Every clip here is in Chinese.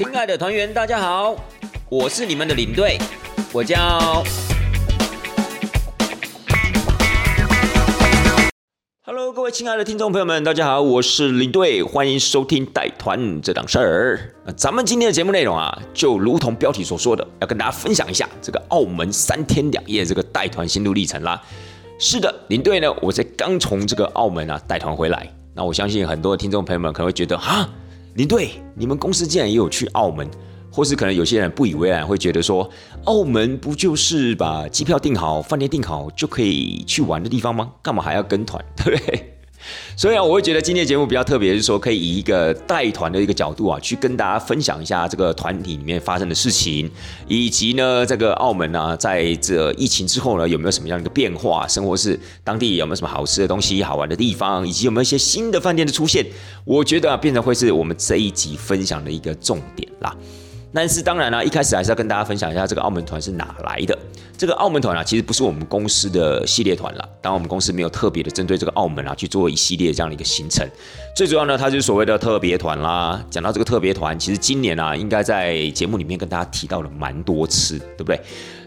亲爱的团员，大家好，我是你们的领队，我叫。Hello，各位亲爱的听众朋友们，大家好，我是领队，欢迎收听带团这档事儿。那咱们今天的节目内容啊，就如同标题所说的，要跟大家分享一下这个澳门三天两夜这个带团心路历程啦。是的，领队呢，我才刚从这个澳门啊带团回来。那我相信很多听众朋友们可能会觉得，哈，林队，你们公司竟然也有去澳门？或是可能有些人不以为然，会觉得说，澳门不就是把机票订好、饭店订好就可以去玩的地方吗？干嘛还要跟团，对不对？所以啊，我会觉得今天节目比较特别，是说可以以一个带团的一个角度啊，去跟大家分享一下这个团体里面发生的事情，以及呢，这个澳门呢，在这疫情之后呢，有没有什么样的一个变化？生活是当地有没有什么好吃的东西、好玩的地方，以及有没有一些新的饭店的出现？我觉得啊，变成会是我们这一集分享的一个重点啦。但是当然了，一开始还是要跟大家分享一下这个澳门团是哪来的。这个澳门团啊，其实不是我们公司的系列团了。当然，我们公司没有特别的针对这个澳门啊去做一系列这样的一个行程。最主要呢，它就是所谓的特别团啦。讲到这个特别团，其实今年啊，应该在节目里面跟大家提到了蛮多次，对不对？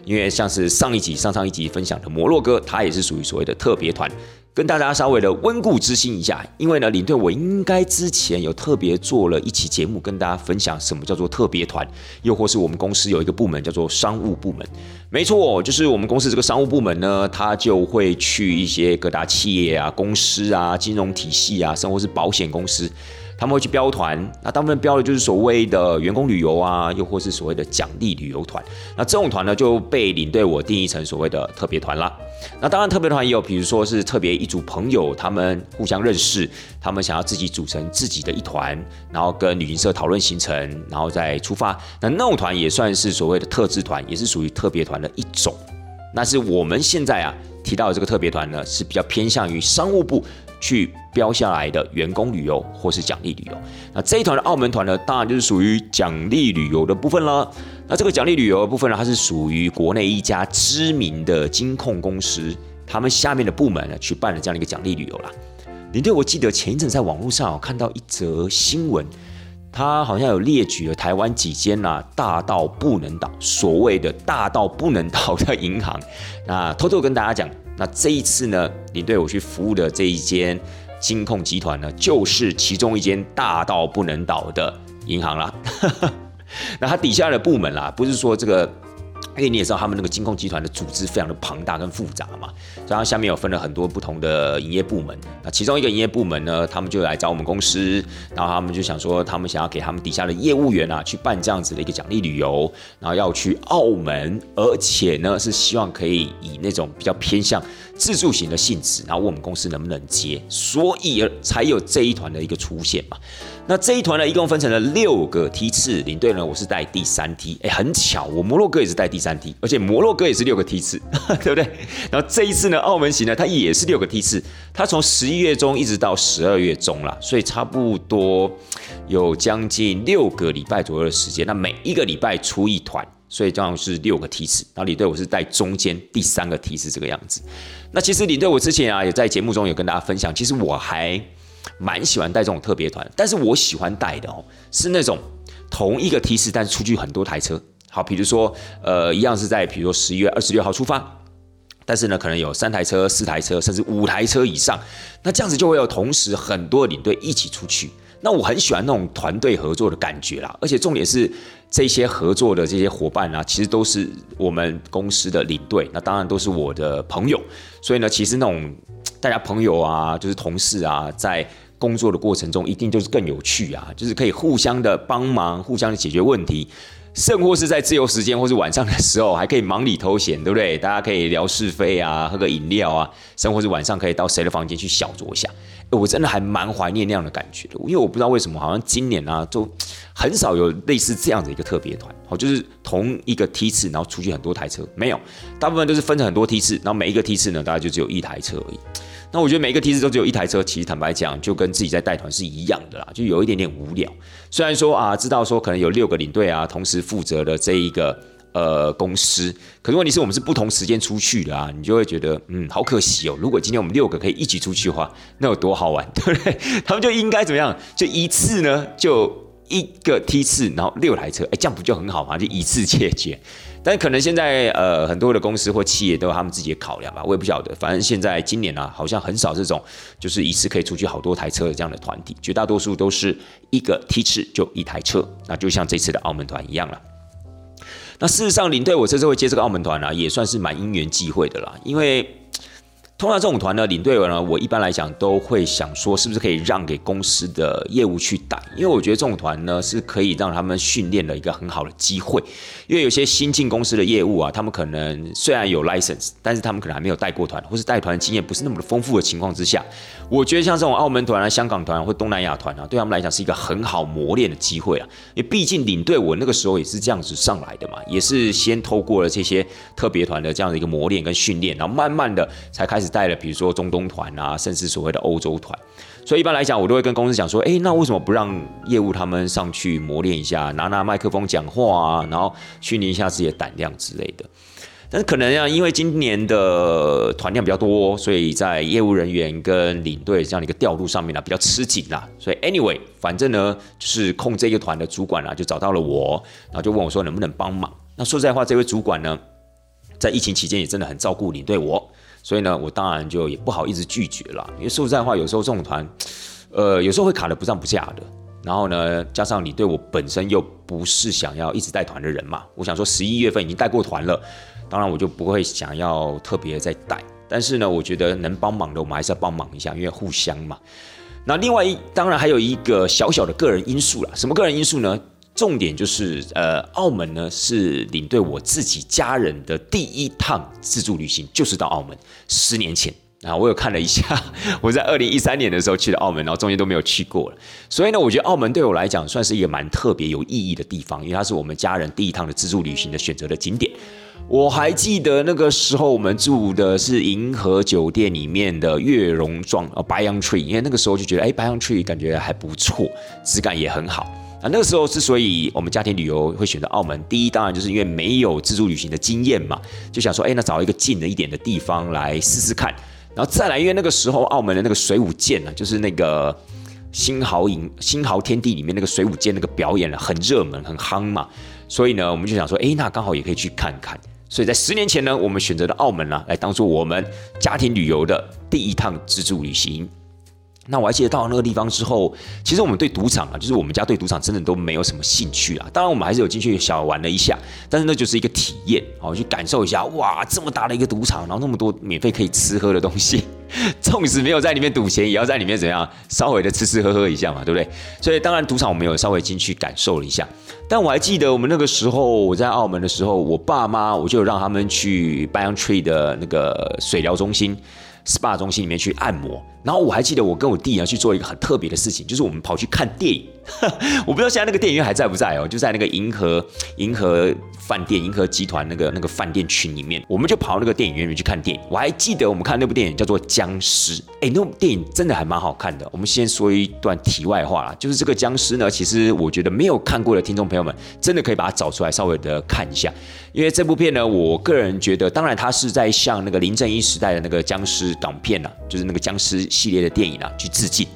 因为像是上一集、上上一集分享的摩洛哥，它也是属于所谓的特别团。跟大家稍微的温故知新一下，因为呢，领队我应该之前有特别做了一期节目，跟大家分享什么叫做特别团，又或是我们公司有一个部门叫做商务部门，没错，就是我们公司这个商务部门呢，他就会去一些各大企业啊、公司啊、金融体系啊，甚至是保险公司。他们会去标团，那大部分标的就是所谓的员工旅游啊，又或是所谓的奖励旅游团。那这种团呢，就被领队我定义成所谓的特别团啦。那当然，特别团也有，比如说是特别一组朋友，他们互相认识，他们想要自己组成自己的一团，然后跟旅行社讨论行程，然后再出发。那那种团也算是所谓的特制团，也是属于特别团的一种。那是我们现在啊提到的这个特别团呢，是比较偏向于商务部。去标下来的员工旅游或是奖励旅游，那这一团的澳门团呢，当然就是属于奖励旅游的部分了。那这个奖励旅游的部分呢，它是属于国内一家知名的金控公司，他们下面的部门呢去办了这样的一个奖励旅游啦。你对我记得前一阵在网络上看到一则新闻，他好像有列举了台湾几间呐大到不能倒，所谓的大到不能倒的银行。那偷偷跟大家讲。那这一次呢，你对我去服务的这一间金控集团呢，就是其中一间大到不能倒的银行啦。那它底下的部门啦，不是说这个。因为你也知道，他们那个金控集团的组织非常的庞大跟复杂嘛，然后下面有分了很多不同的营业部门。那其中一个营业部门呢，他们就来找我们公司，然后他们就想说，他们想要给他们底下的业务员啊，去办这样子的一个奖励旅游，然后要去澳门，而且呢是希望可以以那种比较偏向自助型的性质，然后问我们公司能不能接，所以才有这一团的一个出现嘛。那这一团呢，一共分成了六个梯次，领队呢，我是带第三梯，哎，很巧，我摩洛哥也是带第三梯，而且摩洛哥也是六个梯次，对不对？然后这一次呢，澳门行呢，它也是六个梯次，它从十一月中一直到十二月中了，所以差不多有将近六个礼拜左右的时间。那每一个礼拜出一团，所以这样是六个梯次。然后领队我是带中间第三个梯次这个样子。那其实领队我之前啊，也在节目中有跟大家分享，其实我还。蛮喜欢带这种特别团，但是我喜欢带的哦，是那种同一个梯次，但是出去很多台车。好，比如说，呃，一样是在，比如说十一月二十六号出发，但是呢，可能有三台车、四台车，甚至五台车以上。那这样子就会有同时很多领队一起出去。那我很喜欢那种团队合作的感觉啦，而且重点是这些合作的这些伙伴啊，其实都是我们公司的领队，那当然都是我的朋友。所以呢，其实那种。大家朋友啊，就是同事啊，在工作的过程中，一定就是更有趣啊，就是可以互相的帮忙，互相的解决问题，甚或是在自由时间或是晚上的时候，还可以忙里偷闲，对不对？大家可以聊是非啊，喝个饮料啊，甚或是晚上可以到谁的房间去小酌一下。我真的还蛮怀念那样的感觉的，因为我不知道为什么，好像今年啊，就很少有类似这样的一个特别团，好，就是同一个梯次，然后出去很多台车，没有，大部分都是分成很多梯次，然后每一个梯次呢，大概就只有一台车而已。那我觉得每一个梯次都只有一台车，其实坦白讲，就跟自己在带团是一样的啦，就有一点点无聊。虽然说啊，知道说可能有六个领队啊，同时负责的这一个呃公司，可是问题是我们是不同时间出去的啊，你就会觉得嗯，好可惜哦。如果今天我们六个可以一起出去的话，那有多好玩，对不对？他们就应该怎么样？就一次呢，就。一个梯次，然后六台车，哎，这样不就很好吗？就一次解决。但可能现在呃很多的公司或企业都有他们自己的考量吧，我也不晓得。反正现在今年啊，好像很少这种就是一次可以出去好多台车的这样的团体，绝大多数都是一个梯次就一台车，那就像这次的澳门团一样了。那事实上，领队我这次会接这个澳门团啊，也算是蛮因缘际会的啦，因为。通常这种团呢，领队呢，我一般来讲都会想说，是不是可以让给公司的业务去带？因为我觉得这种团呢，是可以让他们训练的一个很好的机会。因为有些新进公司的业务啊，他们可能虽然有 license，但是他们可能还没有带过团，或是带团经验不是那么的丰富的情况之下，我觉得像这种澳门团啊、香港团或东南亚团啊，对他们来讲是一个很好磨练的机会啊。因为毕竟领队我那个时候也是这样子上来的嘛，也是先透过了这些特别团的这样的一个磨练跟训练，然后慢慢的才开始。带了，比如说中东团啊，甚至所谓的欧洲团，所以一般来讲，我都会跟公司讲说，哎，那为什么不让业务他们上去磨练一下，拿拿麦克风讲话啊，然后训练一下自己的胆量之类的？但是可能啊，因为今年的团量比较多，所以在业务人员跟领队这样的一个调度上面呢，比较吃紧啦。所以 anyway，反正呢，就是控这个团的主管啊，就找到了我，然后就问我说能不能帮忙。那说实在话，这位主管呢，在疫情期间也真的很照顾领队我。所以呢，我当然就也不好意思拒绝了，因为说实在话，有时候这种团，呃，有时候会卡的不上不下的。然后呢，加上你对我本身又不是想要一直带团的人嘛，我想说十一月份已经带过团了，当然我就不会想要特别再带。但是呢，我觉得能帮忙的，我们还是要帮忙一下，因为互相嘛。那另外一，当然还有一个小小的个人因素了，什么个人因素呢？重点就是，呃，澳门呢是领队我自己家人的第一趟自助旅行，就是到澳门。十年前啊，我有看了一下，我在二零一三年的时候去了澳门，然后中间都没有去过了。所以呢，我觉得澳门对我来讲算是一个蛮特别、有意义的地方，因为它是我们家人第一趟的自助旅行的选择的景点。我还记得那个时候我们住的是银河酒店里面的月榕庄呃白杨 tree，因为那个时候就觉得，哎，白杨 tree 感觉还不错，质感也很好。啊，那个时候之所以我们家庭旅游会选择澳门，第一当然就是因为没有自助旅行的经验嘛，就想说，哎，那找一个近了一点的地方来试试看。然后再来，因为那个时候澳门的那个水舞剑呢，就是那个新豪营、新豪天地里面那个水舞剑那个表演了，很热门、很夯嘛，所以呢，我们就想说，哎，那刚好也可以去看看。所以在十年前呢，我们选择了澳门啊，来当做我们家庭旅游的第一趟自助旅行。那我还记得到了那个地方之后，其实我们对赌场啊，就是我们家对赌场真的都没有什么兴趣啊。当然我们还是有进去小玩了一下，但是那就是一个体验哦，去感受一下哇，这么大的一个赌场，然后那么多免费可以吃喝的东西，纵使没有在里面赌钱，也要在里面怎样稍微的吃吃喝喝一下嘛，对不对？所以当然赌场我们有稍微进去感受了一下。但我还记得我们那个时候我在澳门的时候，我爸妈我就让他们去 Bayon Tree 的那个水疗中心。SPA 中心里面去按摩，然后我还记得我跟我弟要去做一个很特别的事情，就是我们跑去看电影。我不知道现在那个电影院还在不在哦，就在那个银河银河饭店、银河集团那个那个饭店群里面，我们就跑到那个电影院里面去看电影。我还记得我们看那部电影叫做《僵尸》，哎，那部电影真的还蛮好看的。我们先说一段题外话啦，就是这个僵尸呢，其实我觉得没有看过的听众朋友们，真的可以把它找出来稍微的看一下。因为这部片呢，我个人觉得，当然它是在向那个林正英时代的那个僵尸港片啊，就是那个僵尸系列的电影啊去致敬。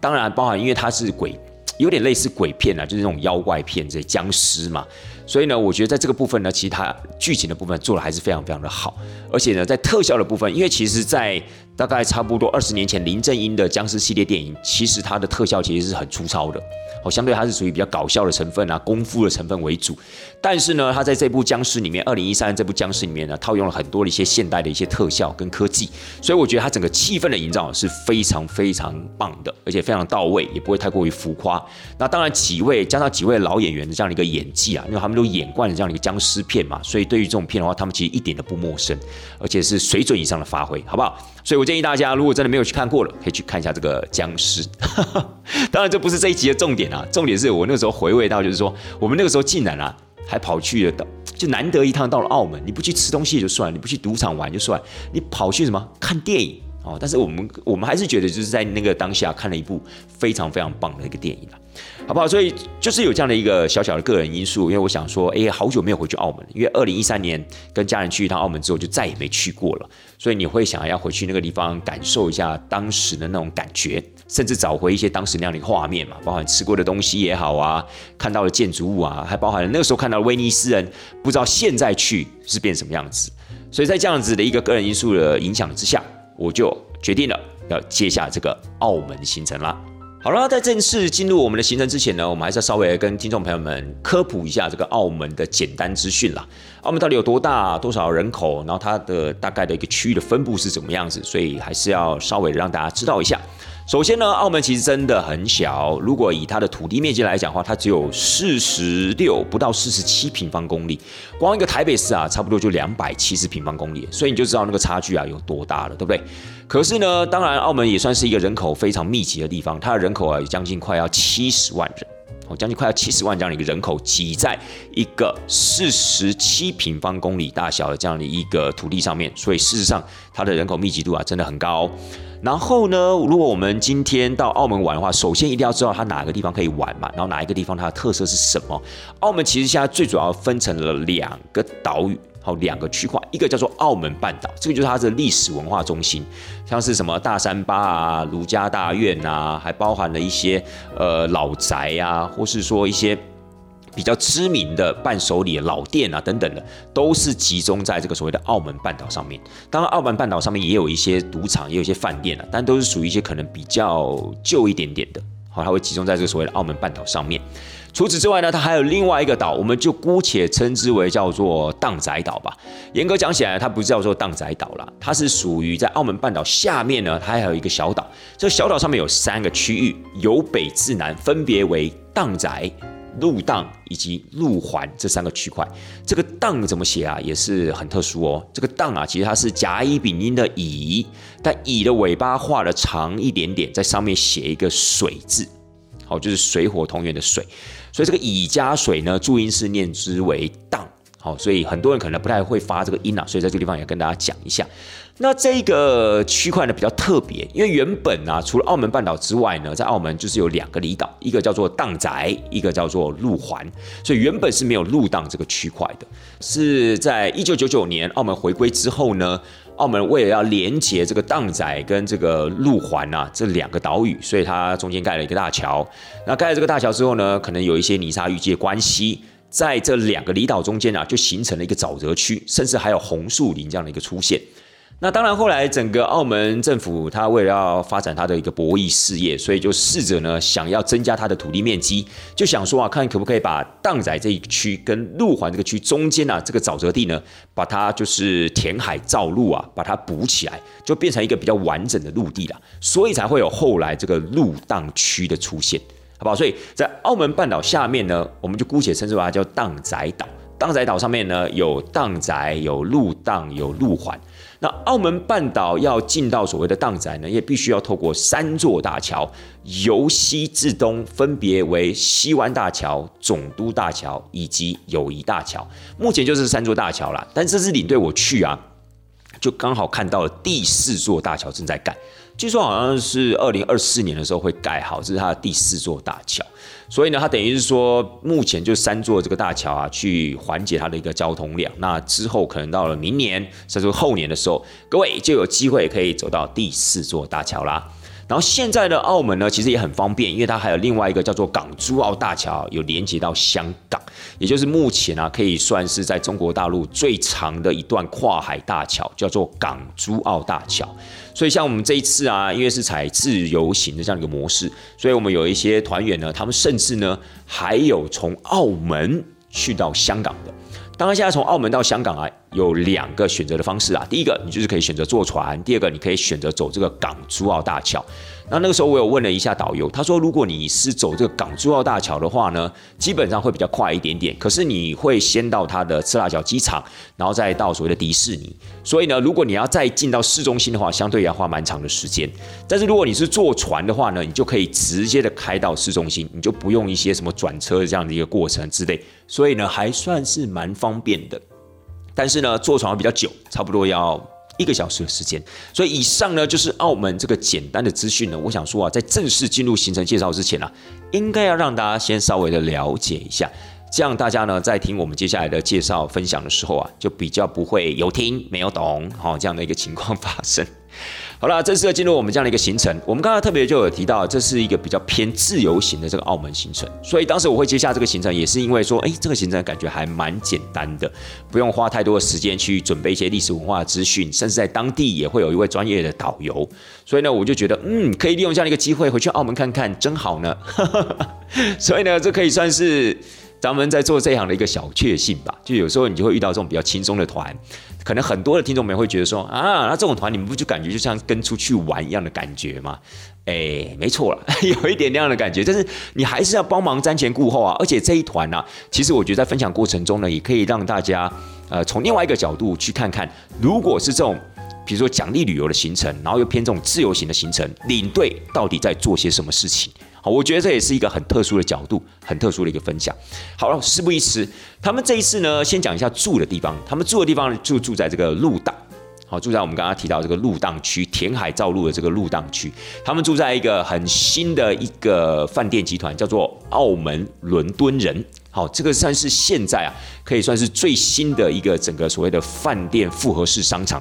当然，包含因为它是鬼，有点类似鬼片啊，就是那种妖怪片，这些僵尸嘛。所以呢，我觉得在这个部分呢，其实它剧情的部分做的还是非常非常的好。而且呢，在特效的部分，因为其实在大概差不多二十年前，林正英的僵尸系列电影，其实它的特效其实是很粗糙的。哦，相对它是属于比较搞笑的成分啊，功夫的成分为主。但是呢，它在这部僵尸里面，二零一三这部僵尸里面呢，套用了很多的一些现代的一些特效跟科技，所以我觉得它整个气氛的营造是非常非常棒的，而且非常到位，也不会太过于浮夸。那当然几位加上几位老演员的这样的一个演技啊，因为他们都演惯了这样的一个僵尸片嘛，所以对于这种片的话，他们其实一点都不陌生，而且是水准以上的发挥，好不好？所以我建议大家，如果真的没有去看过了，可以去看一下这个僵尸。当然，这不是这一集的重点啊，重点是我那个时候回味到，就是说我们那个时候竟然啊，还跑去了，就难得一趟到了澳门，你不去吃东西也就算，你不去赌场玩就算，你跑去什么看电影哦？但是我们我们还是觉得就是在那个当下看了一部非常非常棒的一个电影啊。好不好？所以就是有这样的一个小小的个人因素，因为我想说，哎，好久没有回去澳门，因为二零一三年跟家人去一趟澳门之后，就再也没去过了。所以你会想要回去那个地方感受一下当时的那种感觉，甚至找回一些当时那样的画面嘛，包含吃过的东西也好啊，看到的建筑物啊，还包含那个时候看到的威尼斯人，不知道现在去是变什么样子。所以在这样子的一个个人因素的影响之下，我就决定了要接下这个澳门行程啦。好了，在正式进入我们的行程之前呢，我们还是要稍微跟听众朋友们科普一下这个澳门的简单资讯啦。澳门到底有多大、多少人口，然后它的大概的一个区域的分布是怎么样子，所以还是要稍微让大家知道一下。首先呢，澳门其实真的很小，如果以它的土地面积来讲的话，它只有四十六不到四十七平方公里，光一个台北市啊，差不多就两百七十平方公里，所以你就知道那个差距啊有多大了，对不对？可是呢，当然，澳门也算是一个人口非常密集的地方，它的人口啊，将近快要七十万人，哦，将近快要七十万这样的一个人口挤在一个四十七平方公里大小的这样的一个土地上面，所以事实上，它的人口密集度啊，真的很高。然后呢，如果我们今天到澳门玩的话，首先一定要知道它哪个地方可以玩嘛，然后哪一个地方它的特色是什么。澳门其实现在最主要分成了两个岛屿。好，两个区块，一个叫做澳门半岛，这个就是它的历史文化中心，像是什么大三巴啊、卢家大院啊，还包含了一些呃老宅啊，或是说一些比较知名的伴手礼老店啊等等的，都是集中在这个所谓的澳门半岛上面。当然，澳门半岛上面也有一些赌场，也有一些饭店啊，但都是属于一些可能比较旧一点点的。好，它会集中在这个所谓的澳门半岛上面。除此之外呢，它还有另外一个岛，我们就姑且称之为叫做荡仔岛吧。严格讲起来，它不叫做荡仔岛啦，它是属于在澳门半岛下面呢，它还有一个小岛。这个小岛上面有三个区域，由北至南分别为荡仔、入当以及入环这三个区块。这个当怎么写啊？也是很特殊哦。这个当啊，其实它是甲乙丙丁的乙，但乙的尾巴画的长一点点，在上面写一个水字，好，就是水火同源的水。所以这个乙加水呢，注音是念之为当，好，所以很多人可能不太会发这个音啊，所以在这个地方也跟大家讲一下。那这个区块呢比较特别，因为原本啊，除了澳门半岛之外呢，在澳门就是有两个离岛，一个叫做荡仔，一个叫做路环，所以原本是没有路荡这个区块的。是在一九九九年澳门回归之后呢，澳门为了要连接这个荡仔跟这个路环啊这两个岛屿，所以它中间盖了一个大桥。那盖了这个大桥之后呢，可能有一些泥沙淤积的关系，在这两个离岛中间啊，就形成了一个沼泽区，甚至还有红树林这样的一个出现。那当然，后来整个澳门政府，它为了要发展它的一个博弈事业，所以就试着呢，想要增加它的土地面积，就想说啊，看可不可以把荡仔这一区跟路环这个区中间啊，这个沼泽地呢，把它就是填海造陆啊，把它补起来，就变成一个比较完整的陆地了，所以才会有后来这个陆荡区的出现，好不好？所以在澳门半岛下面呢，我们就姑且称之为它叫荡仔岛。荡仔岛上面呢，有荡仔，有陆荡，有陆环。那澳门半岛要进到所谓的荡仔呢，也必须要透过三座大桥，由西至东分别为西湾大桥、总督大桥以及友谊大桥。目前就是三座大桥啦，但这次领队我去啊，就刚好看到了第四座大桥正在盖，据说好像是二零二四年的时候会盖好，这是它的第四座大桥。所以呢，它等于是说，目前就三座这个大桥啊，去缓解它的一个交通量。那之后可能到了明年甚至后年的时候，各位就有机会可以走到第四座大桥啦。然后现在的澳门呢，其实也很方便，因为它还有另外一个叫做港珠澳大桥，有连接到香港，也就是目前啊，可以算是在中国大陆最长的一段跨海大桥，叫做港珠澳大桥。所以像我们这一次啊，因为是采自由行的这样一个模式，所以我们有一些团员呢，他们甚至呢还有从澳门去到香港的。当然，现在从澳门到香港啊，有两个选择的方式啊。第一个，你就是可以选择坐船；第二个，你可以选择走这个港珠澳大桥。那那个时候我有问了一下导游，他说如果你是走这个港珠澳大桥的话呢，基本上会比较快一点点。可是你会先到它的赤腊角机场，然后再到所谓的迪士尼。所以呢，如果你要再进到市中心的话，相对要花蛮长的时间。但是如果你是坐船的话呢，你就可以直接的开到市中心，你就不用一些什么转车这样的一个过程之类。所以呢，还算是蛮方便的。但是呢，坐船比较久，差不多要。一个小时的时间，所以以上呢就是澳门这个简单的资讯呢。我想说啊，在正式进入行程介绍之前啊，应该要让大家先稍微的了解一下，这样大家呢在听我们接下来的介绍分享的时候啊，就比较不会有听没有懂，好这样的一个情况发生。好了，正式的进入我们这样的一个行程。我们刚刚特别就有提到，这是一个比较偏自由行的这个澳门行程，所以当时我会接下这个行程，也是因为说，哎，这个行程感觉还蛮简单的，不用花太多的时间去准备一些历史文化资讯，甚至在当地也会有一位专业的导游。所以呢，我就觉得，嗯，可以利用这样的一个机会回去澳门看看，真好呢。所以呢，这可以算是咱们在做这样的一个小确幸吧。就有时候你就会遇到这种比较轻松的团。可能很多的听众们会觉得说啊，那这种团你们不就感觉就像跟出去玩一样的感觉吗？哎，没错了，有一点那样的感觉，但是你还是要帮忙瞻前顾后啊。而且这一团呢，其实我觉得在分享过程中呢，也可以让大家呃从另外一个角度去看看，如果是这种比如说奖励旅游的行程，然后又偏这种自由行的行程，领队到底在做些什么事情？好，我觉得这也是一个很特殊的角度，很特殊的一个分享。好了，事不宜迟，他们这一次呢，先讲一下住的地方。他们住的地方就住在这个路档，好，住在我们刚刚提到这个路档区，填海造陆的这个路档区。他们住在一个很新的一个饭店集团，叫做澳门伦敦人。好，这个算是现在啊，可以算是最新的一个整个所谓的饭店复合式商场。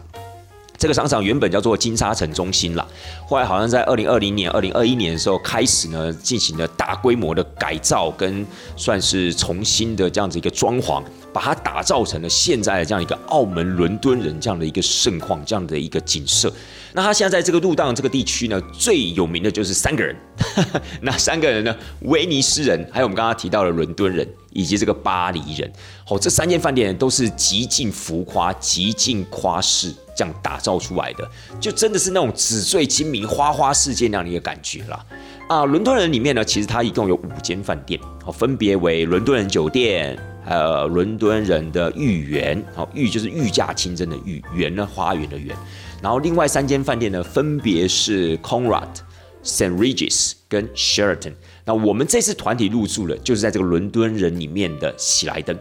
这个商场原本叫做金沙城中心啦，后来好像在二零二零年、二零二一年的时候开始呢，进行了大规模的改造跟算是重新的这样子一个装潢，把它打造成了现在的这样一个澳门伦敦人这样的一个盛况，这样的一个景色。那他现在在这个路档这个地区呢，最有名的就是三个人，那三个人呢，威尼斯人，还有我们刚刚提到的伦敦人。以及这个巴黎人，好，这三间饭店都是极尽浮夸、极尽夸饰这样打造出来的，就真的是那种纸醉金迷、花花世界那样的一个感觉啦。啊，伦敦人里面呢，其实它一共有五间饭店，好，分别为伦敦人酒店，呃，伦敦人的御园，好，御就是御驾亲征的御，园呢花园的园，然后另外三间饭店呢，分别是 Conrad、Saint Regis 跟 Sheraton。那我们这次团体入住的，就是在这个伦敦人里面的喜来登。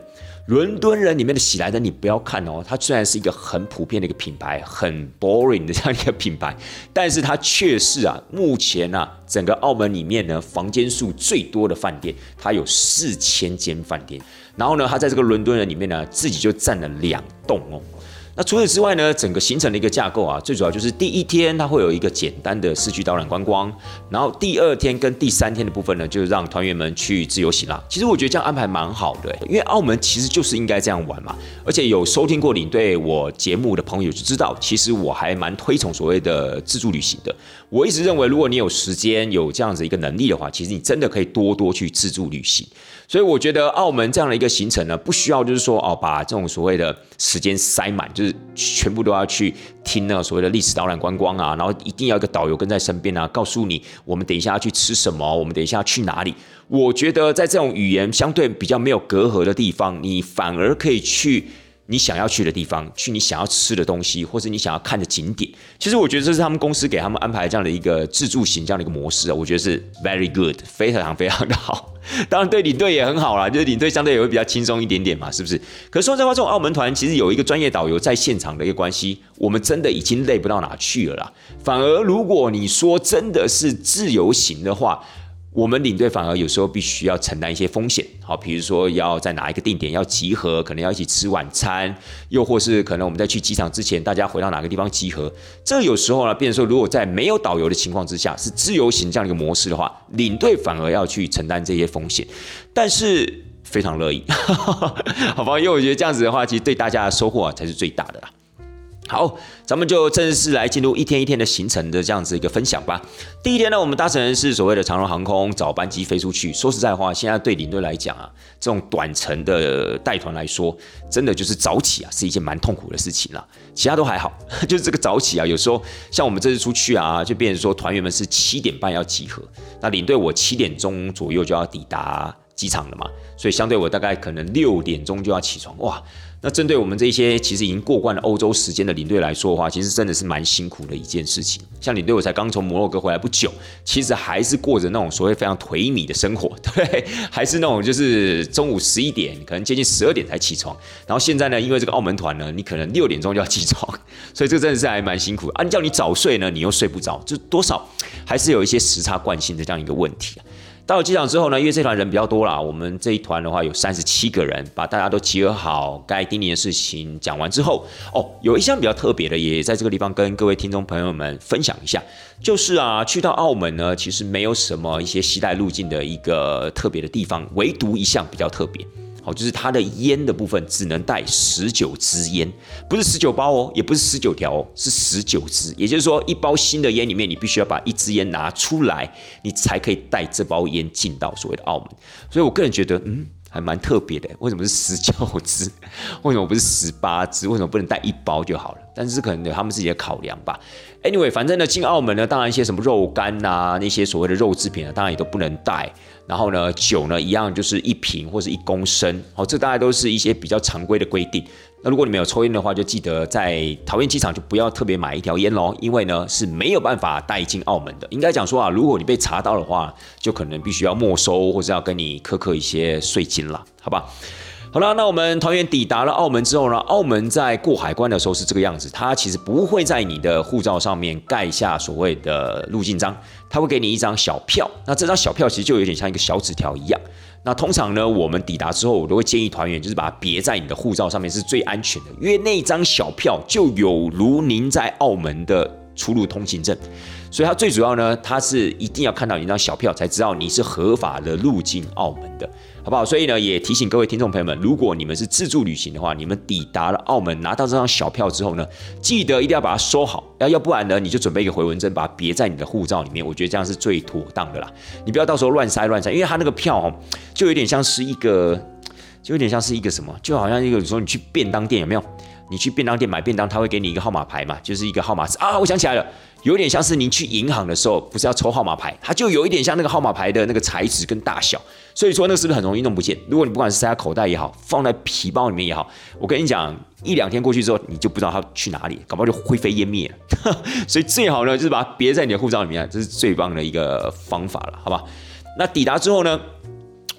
伦敦人里面的喜来登，你不要看哦，它虽然是一个很普遍的一个品牌，很 boring 的这样一个品牌，但是它却是啊，目前啊，整个澳门里面呢，房间数最多的饭店，它有四千间饭店。然后呢，它在这个伦敦人里面呢，自己就占了两栋哦。那除此之外呢，整个行程的一个架构啊，最主要就是第一天它会有一个简单的市区导览观光，然后第二天跟第三天的部分呢，就是让团员们去自由行啦。其实我觉得这样安排蛮好的，因为澳门其实就是应该这样玩嘛。而且有收听过领队我节目的朋友就知道，其实我还蛮推崇所谓的自助旅行的。我一直认为，如果你有时间有这样子一个能力的话，其实你真的可以多多去自助旅行。所以我觉得澳门这样的一个行程呢，不需要就是说哦，把这种所谓的时间塞满，就是全部都要去听那所谓的历史导览观光啊，然后一定要一个导游跟在身边啊，告诉你我们等一下要去吃什么，我们等一下要去哪里。我觉得在这种语言相对比较没有隔阂的地方，你反而可以去。你想要去的地方，去你想要吃的东西，或者你想要看的景点，其实我觉得这是他们公司给他们安排这样的一个自助型这样的一个模式啊，我觉得是 very good，非常非常的好。当然对领队也很好啦，就是领队相对也会比较轻松一点点嘛，是不是？可是说实话，这种澳门团其实有一个专业导游在现场的一个关系，我们真的已经累不到哪去了啦。反而如果你说真的是自由行的话，我们领队反而有时候必须要承担一些风险，好，比如说要在哪一个定点要集合，可能要一起吃晚餐，又或是可能我们在去机场之前，大家回到哪个地方集合。这有时候呢，变成说如果在没有导游的情况之下，是自由行这样一个模式的话，领队反而要去承担这些风险，但是非常乐意，好吧？因为我觉得这样子的话，其实对大家的收获啊才是最大的啦。好，咱们就正式来进入一天一天的行程的这样子一个分享吧。第一天呢，我们搭乘的是所谓的长荣航空早班机飞出去。说实在话，现在对领队来讲啊，这种短程的带团来说，真的就是早起啊，是一件蛮痛苦的事情了。其他都还好，就是这个早起啊，有时候像我们这次出去啊，就变成说团员们是七点半要集合，那领队我七点钟左右就要抵达机场了嘛，所以相对我大概可能六点钟就要起床哇。那针对我们这些其实已经过惯了欧洲时间的领队来说的话，其实真的是蛮辛苦的一件事情。像领队我才刚从摩洛哥回来不久，其实还是过着那种所谓非常颓靡的生活，对，还是那种就是中午十一点，可能接近十二点才起床。然后现在呢，因为这个澳门团呢，你可能六点钟就要起床，所以这真的是还蛮辛苦。按叫你早睡呢，你又睡不着，就多少还是有一些时差惯性的这样一个问题。到了机场之后呢，因为这团人比较多啦，我们这一团的话有三十七个人，把大家都集合好，该叮咛的事情讲完之后，哦，有一项比较特别的，也在这个地方跟各位听众朋友们分享一下，就是啊，去到澳门呢，其实没有什么一些携带路径的一个特别的地方，唯独一项比较特别。就是它的烟的部分只能带十九支烟，不是十九包哦，也不是十九条哦，是十九支。也就是说，一包新的烟里面，你必须要把一支烟拿出来，你才可以带这包烟进到所谓的澳门。所以我个人觉得，嗯。还蛮特别的，为什么是十九支？为什么不是十八支？为什么不能带一包就好了？但是可能有他们自己的考量吧。Anyway，反正呢，进澳门呢，当然一些什么肉干啊，那些所谓的肉制品啊，当然也都不能带。然后呢，酒呢，一样就是一瓶或是一公升。好，这大概都是一些比较常规的规定。那如果你没有抽烟的话，就记得在桃园机场就不要特别买一条烟喽，因为呢是没有办法带进澳门的。应该讲说啊，如果你被查到的话，就可能必须要没收或者要跟你苛刻一些税金了，好吧？好了，那我们团员抵达了澳门之后呢，澳门在过海关的时候是这个样子，它其实不会在你的护照上面盖下所谓的入境章，他会给你一张小票，那这张小票其实就有点像一个小纸条一样。那通常呢，我们抵达之后，我都会建议团员就是把它别在你的护照上面是最安全的，因为那张小票就有如您在澳门的出入通行证，所以它最主要呢，它是一定要看到你那张小票才知道你是合法的入境澳门的。好不好？所以呢，也提醒各位听众朋友们，如果你们是自助旅行的话，你们抵达了澳门，拿到这张小票之后呢，记得一定要把它收好，要要不然呢，你就准备一个回文针，把它别在你的护照里面。我觉得这样是最妥当的啦。你不要到时候乱塞乱塞，因为它那个票哦，就有点像是一个，就有点像是一个什么，就好像一个你说你去便当店有没有？你去便当店买便当，他会给你一个号码牌嘛，就是一个号码啊，我想起来了。有点像是您去银行的时候，不是要抽号码牌，它就有一点像那个号码牌的那个材质跟大小，所以说那是不是很容易弄不见？如果你不管是塞在口袋也好，放在皮包里面也好，我跟你讲，一两天过去之后，你就不知道它去哪里，搞不好就灰飞烟灭了。所以最好呢，就是把它别在你的护照里面，这是最棒的一个方法了，好吧？那抵达之后呢？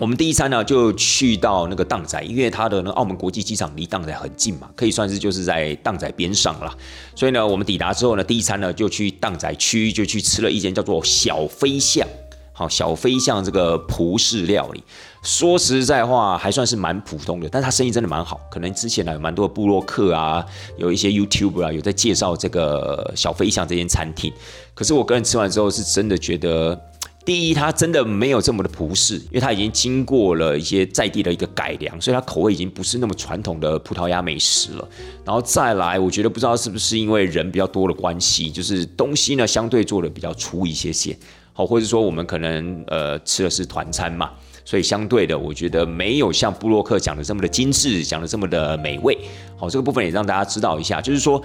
我们第一餐呢就去到那个荡仔，因为它的那澳门国际机场离荡仔很近嘛，可以算是就是在荡仔边上了。所以呢，我们抵达之后呢，第一餐呢就去荡仔区，就去吃了一间叫做小飞象，好小飞象这个葡式料理。说实在话，还算是蛮普通的，但是它生意真的蛮好。可能之前呢有蛮多布洛克啊，有一些 YouTube 啊有在介绍这个小飞象这间餐厅。可是我个人吃完之后是真的觉得。第一，它真的没有这么的葡式，因为它已经经过了一些在地的一个改良，所以它口味已经不是那么传统的葡萄牙美食了。然后再来，我觉得不知道是不是因为人比较多的关系，就是东西呢相对做的比较粗一些些，好，或者说我们可能呃吃的是团餐嘛，所以相对的，我觉得没有像布洛克讲的这么的精致，讲的这么的美味。好，这个部分也让大家知道一下，就是说。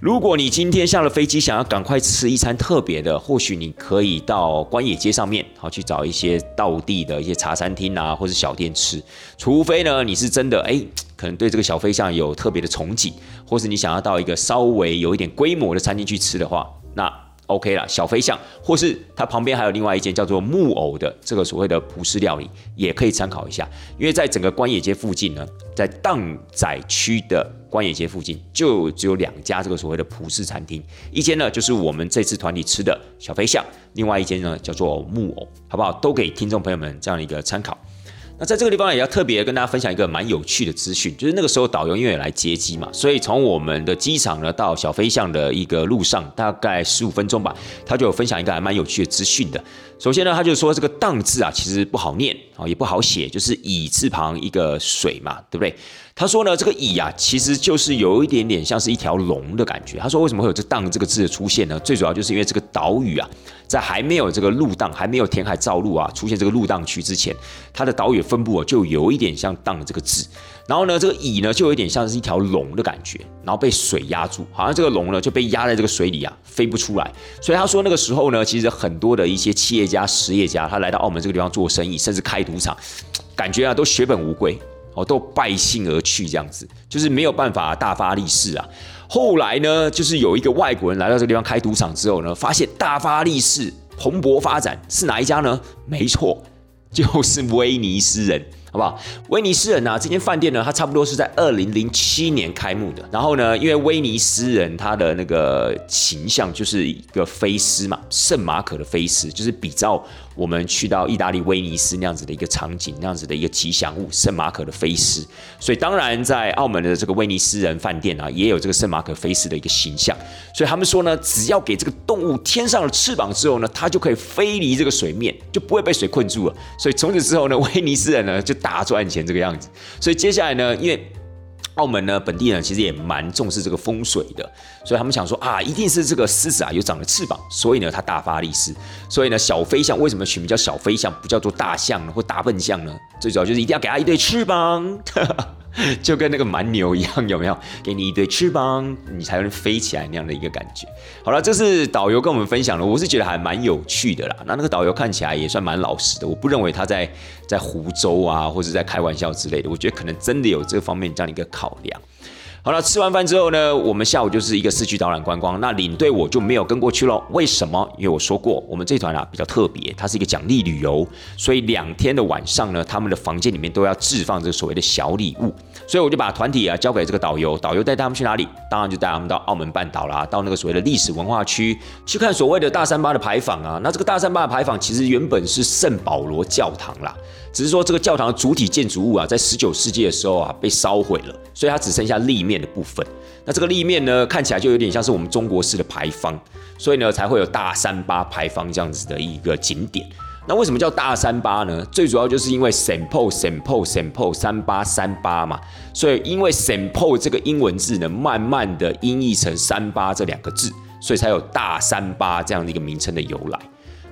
如果你今天下了飞机，想要赶快吃一餐特别的，或许你可以到关野街上面，好去找一些道地的一些茶餐厅啊，或者小店吃。除非呢，你是真的哎，可能对这个小飞象有特别的憧憬，或是你想要到一个稍微有一点规模的餐厅去吃的话，那。OK 了，小飞象，或是它旁边还有另外一间叫做木偶的这个所谓的葡式料理，也可以参考一下。因为在整个关野街附近呢，在荡仔区的关野街附近，就只有两家这个所谓的葡式餐厅，一间呢就是我们这次团体吃的小飞象，另外一间呢叫做木偶，好不好？都给听众朋友们这样的一个参考。那在这个地方也要特别跟大家分享一个蛮有趣的资讯，就是那个时候导游因为来接机嘛，所以从我们的机场呢到小飞象的一个路上，大概十五分钟吧，他就有分享一个还蛮有趣的资讯的。首先呢，他就说这个“荡”字啊，其实不好念啊，也不好写，就是“乙”字旁一个水嘛，对不对？他说呢，这个“乙”啊，其实就是有一点点像是一条龙的感觉。他说为什么会有这“荡”这个字的出现呢？最主要就是因为这个岛屿啊。在还没有这个路荡，还没有填海造陆啊，出现这个路荡区之前，它的岛屿分布啊，就有一点像“荡”这个字。然后呢，这个“蚁”呢，就有一点像是一条龙的感觉，然后被水压住，好像这个龙呢就被压在这个水里啊，飞不出来。所以他说那个时候呢，其实很多的一些企业家、实业家，他来到澳门这个地方做生意，甚至开赌场，感觉啊都血本无归，哦，都败兴而去，这样子，就是没有办法大发利市啊。后来呢，就是有一个外国人来到这个地方开赌场之后呢，发现大发利市、蓬勃发展，是哪一家呢？没错，就是威尼斯人。好不好？威尼斯人呢，这间饭店呢，它差不多是在二零零七年开幕的。然后呢，因为威尼斯人他的那个形象就是一个飞狮嘛，圣马可的飞狮，就是比照我们去到意大利威尼斯那样子的一个场景，那样子的一个吉祥物，圣马可的飞狮。所以当然在澳门的这个威尼斯人饭店啊，也有这个圣马可飞狮的一个形象。所以他们说呢，只要给这个动物添上了翅膀之后呢，它就可以飞离这个水面，就不会被水困住了。所以从此之后呢，威尼斯人呢就大赚钱这个样子。所以接下来呢，因为澳门呢本地呢其实也蛮重视这个风水的，所以他们想说啊，一定是这个狮子啊有长了翅膀，所以呢它大发利市。所以呢小飞象为什么取名叫小飞象，不叫做大象呢或大笨象呢？最主要就是一定要给它一对翅膀。就跟那个蛮牛一样，有没有？给你一对翅膀，你才能飞起来那样的一个感觉。好了，这是导游跟我们分享的，我是觉得还蛮有趣的啦。那那个导游看起来也算蛮老实的，我不认为他在在湖州啊，或者在开玩笑之类的。我觉得可能真的有这方面这样的一个考量。好了，吃完饭之后呢，我们下午就是一个市区导览观光。那领队我就没有跟过去喽。为什么？因为我说过，我们这团啊比较特别，它是一个奖励旅游，所以两天的晚上呢，他们的房间里面都要置放这所谓的小礼物。所以我就把团体啊交给这个导游，导游带他们去哪里？当然就带他们到澳门半岛啦，到那个所谓的历史文化区去看所谓的大三巴的牌坊啊。那这个大三巴的牌坊其实原本是圣保罗教堂啦。只是说这个教堂的主体建筑物啊，在十九世纪的时候啊被烧毁了，所以它只剩下立面的部分。那这个立面呢，看起来就有点像是我们中国式的牌坊，所以呢才会有大三巴牌坊这样子的一个景点。那为什么叫大三巴呢？最主要就是因为 Saint Paul Saint Paul Saint Paul 三八三八嘛，所以因为 Saint Paul 这个英文字呢，慢慢的音译成三八这两个字，所以才有大三巴这样的一个名称的由来。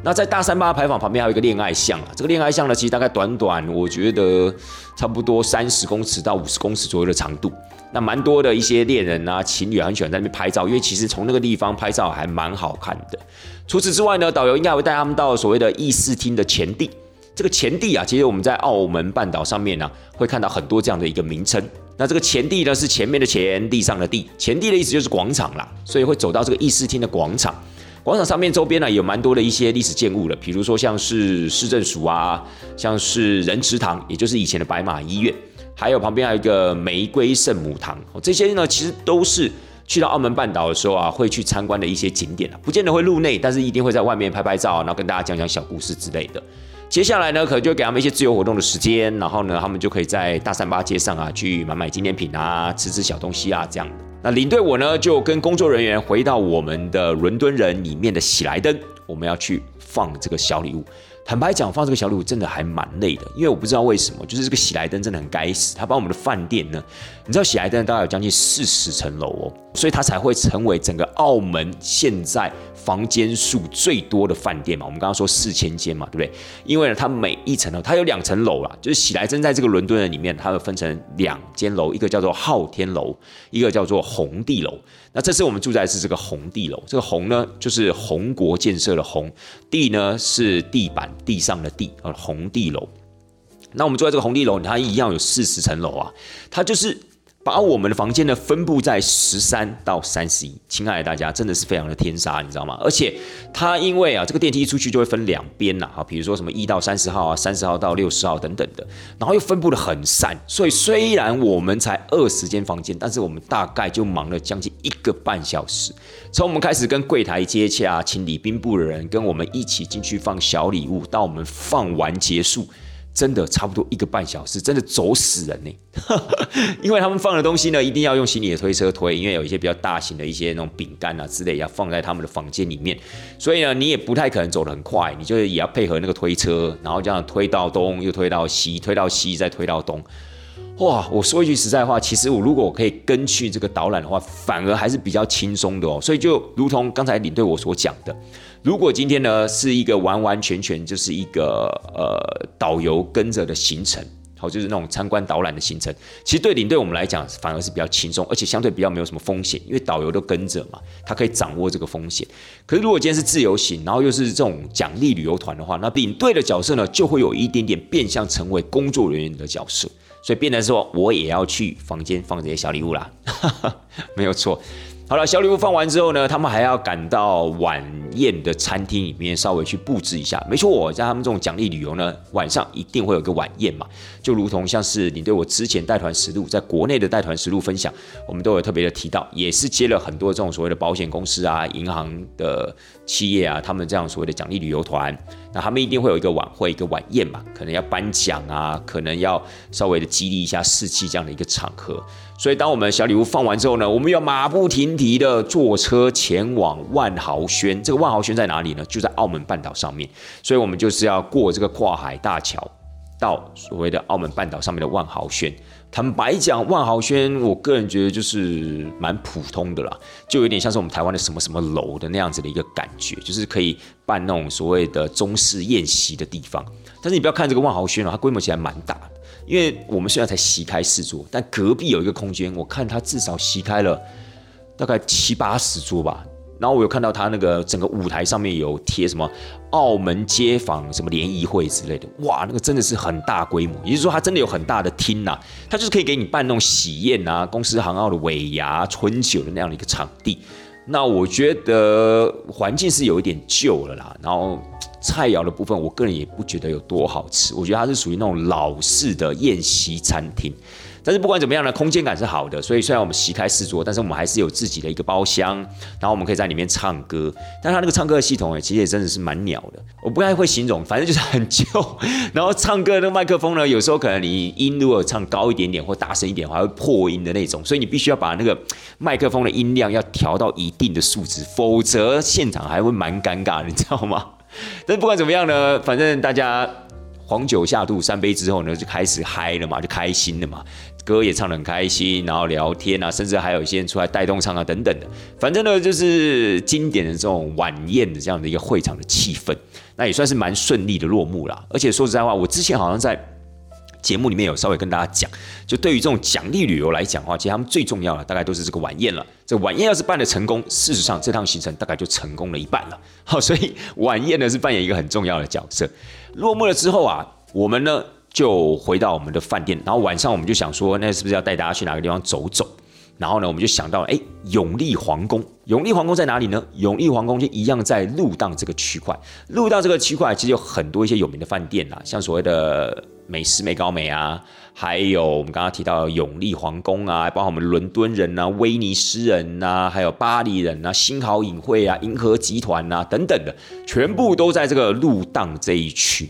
那在大三巴牌坊旁边还有一个恋爱巷啊，这个恋爱巷呢，其实大概短短，我觉得差不多三十公尺到五十公尺左右的长度。那蛮多的一些恋人啊、情侣很喜欢在那边拍照，因为其实从那个地方拍照还蛮好看的。除此之外呢，导游应该会带他们到所谓的议事厅的前地。这个前地啊，其实我们在澳门半岛上面呢，会看到很多这样的一个名称。那这个前地呢，是前面的前地上的地，前地的意思就是广场啦，所以会走到这个议事厅的广场。广场上面周边呢有蛮多的一些历史建物的，比如说像是市政署啊，像是仁慈堂，也就是以前的白马医院，还有旁边还有一个玫瑰圣母堂，这些呢其实都是去到澳门半岛的时候啊会去参观的一些景点不见得会入内，但是一定会在外面拍拍照，然后跟大家讲讲小故事之类的。接下来呢，可能就给他们一些自由活动的时间，然后呢，他们就可以在大三巴街上啊去买买纪念品啊，吃吃小东西啊这样的。那领队我呢，就跟工作人员回到我们的伦敦人里面的喜来登，我们要去放这个小礼物。坦白讲，放这个小礼物真的还蛮累的，因为我不知道为什么，就是这个喜来登真的很该死，他把我们的饭店呢，你知道喜来登大概有将近四十层楼哦，所以它才会成为整个澳门现在。房间数最多的饭店嘛，我们刚刚说四千间嘛，对不对？因为呢，它每一层楼，它有两层楼啦，就是喜来登在这个伦敦的里面，它会分成两间楼，一个叫做昊天楼，一个叫做红地楼。那这次我们住在是这个红地楼，这个红呢就是红国建设的红，地呢是地板地上的地，呃，红地楼。那我们住在这个红地楼，它一样有四十层楼啊，它就是。把我们的房间呢分布在十三到三十一，亲爱的大家，真的是非常的天杀，你知道吗？而且它因为啊，这个电梯一出去就会分两边呐，哈，比如说什么一到三十号啊，三十号到六十号等等的，然后又分布的很散，所以虽然我们才二十间房间，但是我们大概就忙了将近一个半小时，从我们开始跟柜台接洽、请礼宾部的人跟我们一起进去放小礼物，到我们放完结束。真的差不多一个半小时，真的走死人呢。因为他们放的东西呢，一定要用行李的推车推，因为有一些比较大型的一些那种饼干啊之类要放在他们的房间里面，所以呢，你也不太可能走得很快，你就是也要配合那个推车，然后这样推到东又推到西，推到西再推到东。哇，我说一句实在话，其实我如果我可以跟去这个导览的话，反而还是比较轻松的哦。所以就如同刚才领队我所讲的。如果今天呢是一个完完全全就是一个呃导游跟着的行程，好，就是那种参观导览的行程，其实对领队我们来讲反而是比较轻松，而且相对比较没有什么风险，因为导游都跟着嘛，他可以掌握这个风险。可是如果今天是自由行，然后又是这种奖励旅游团的话，那领队的角色呢就会有一点点变相成为工作人员的角色，所以变成说我也要去房间放这些小礼物啦，没有错。好了，小礼物放完之后呢，他们还要赶到晚宴的餐厅里面稍微去布置一下。没错，我在他们这种奖励旅游呢，晚上一定会有个晚宴嘛，就如同像是你对我之前带团实录，在国内的带团实录分享，我们都有特别的提到，也是接了很多这种所谓的保险公司啊、银行的企业啊，他们这样所谓的奖励旅游团，那他们一定会有一个晚会、一个晚宴嘛，可能要颁奖啊，可能要稍微的激励一下士气这样的一个场合。所以，当我们小礼物放完之后呢，我们要马不停蹄的坐车前往万豪轩。这个万豪轩在哪里呢？就在澳门半岛上面。所以我们就是要过这个跨海大桥，到所谓的澳门半岛上面的万豪轩。坦白讲，万豪轩，我个人觉得就是蛮普通的啦，就有点像是我们台湾的什么什么楼的那样子的一个感觉，就是可以办那种所谓的中式宴席的地方。但是你不要看这个万豪轩哦，它规模其实蛮大的。因为我们虽然才席开四桌，但隔壁有一个空间，我看它至少席开了大概七八十桌吧。然后我有看到他那个整个舞台上面有贴什么澳门街坊什么联谊会之类的，哇，那个真的是很大规模。也就是说，他真的有很大的厅呐，他就是可以给你办那种喜宴啊、公司行号的尾牙、春酒的那样的一个场地。那我觉得环境是有一点旧了啦，然后。菜肴的部分，我个人也不觉得有多好吃。我觉得它是属于那种老式的宴席餐厅。但是不管怎么样呢，空间感是好的。所以虽然我们席开四桌，但是我们还是有自己的一个包厢，然后我们可以在里面唱歌。但它那个唱歌的系统哎，其实也真的是蛮鸟的。我不太会形容，反正就是很旧。然后唱歌的麦克风呢，有时候可能你音如果唱高一点点或大声一点，还会破音的那种。所以你必须要把那个麦克风的音量要调到一定的数值，否则现场还会蛮尴尬的，你知道吗？但是不管怎么样呢，反正大家黄酒下肚三杯之后呢，就开始嗨了嘛，就开心了嘛，歌也唱得很开心，然后聊天啊，甚至还有一些人出来带动唱啊等等的。反正呢，就是经典的这种晚宴的这样的一个会场的气氛，那也算是蛮顺利的落幕啦。而且说实在话，我之前好像在。节目里面有稍微跟大家讲，就对于这种奖励旅游来讲的话，其实他们最重要的大概都是这个晚宴了。这晚宴要是办的成功，事实上这趟行程大概就成功了一半了。好，所以晚宴呢是扮演一个很重要的角色。落幕了之后啊，我们呢就回到我们的饭店，然后晚上我们就想说，那是不是要带大家去哪个地方走走？然后呢，我们就想到，哎，永利皇宫。永利皇宫在哪里呢？永利皇宫就一样在路荡这个区块。路荡这个区块其实有很多一些有名的饭店啦，像所谓的美食美高美啊，还有我们刚刚提到永利皇宫啊，包括我们伦敦人啊、威尼斯人啊，还有巴黎人啊、新豪影会啊、银河集团啊等等的，全部都在这个路荡这一区。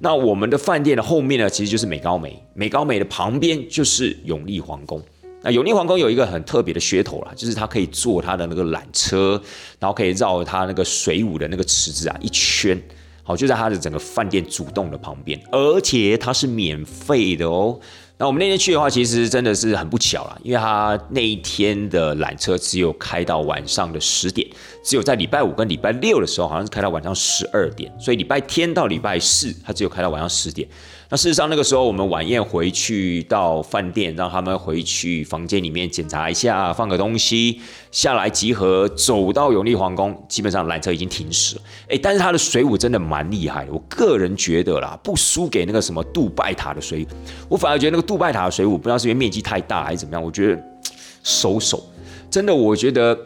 那我们的饭店的后面呢，其实就是美高美，美高美的旁边就是永利皇宫。那永利皇宫有一个很特别的噱头啦，就是它可以坐它的那个缆车，然后可以绕它那个水舞的那个池子啊一圈，好就在他的整个饭店主动的旁边，而且它是免费的哦。那我们那天去的话，其实真的是很不巧啦，因为他那一天的缆车只有开到晚上的十点，只有在礼拜五跟礼拜六的时候好像是开到晚上十二点，所以礼拜天到礼拜四他只有开到晚上十点。那事实上，那个时候我们晚宴回去到饭店，让他们回去房间里面检查一下，放个东西下来集合，走到永利皇宫，基本上缆车已经停驶了。哎，但是他的水舞真的蛮厉害的，我个人觉得啦，不输给那个什么杜拜塔的水舞，我反而觉得那个杜拜塔的水舞，不知道是因为面积太大还是怎么样，我觉得 收手，真的，我觉得。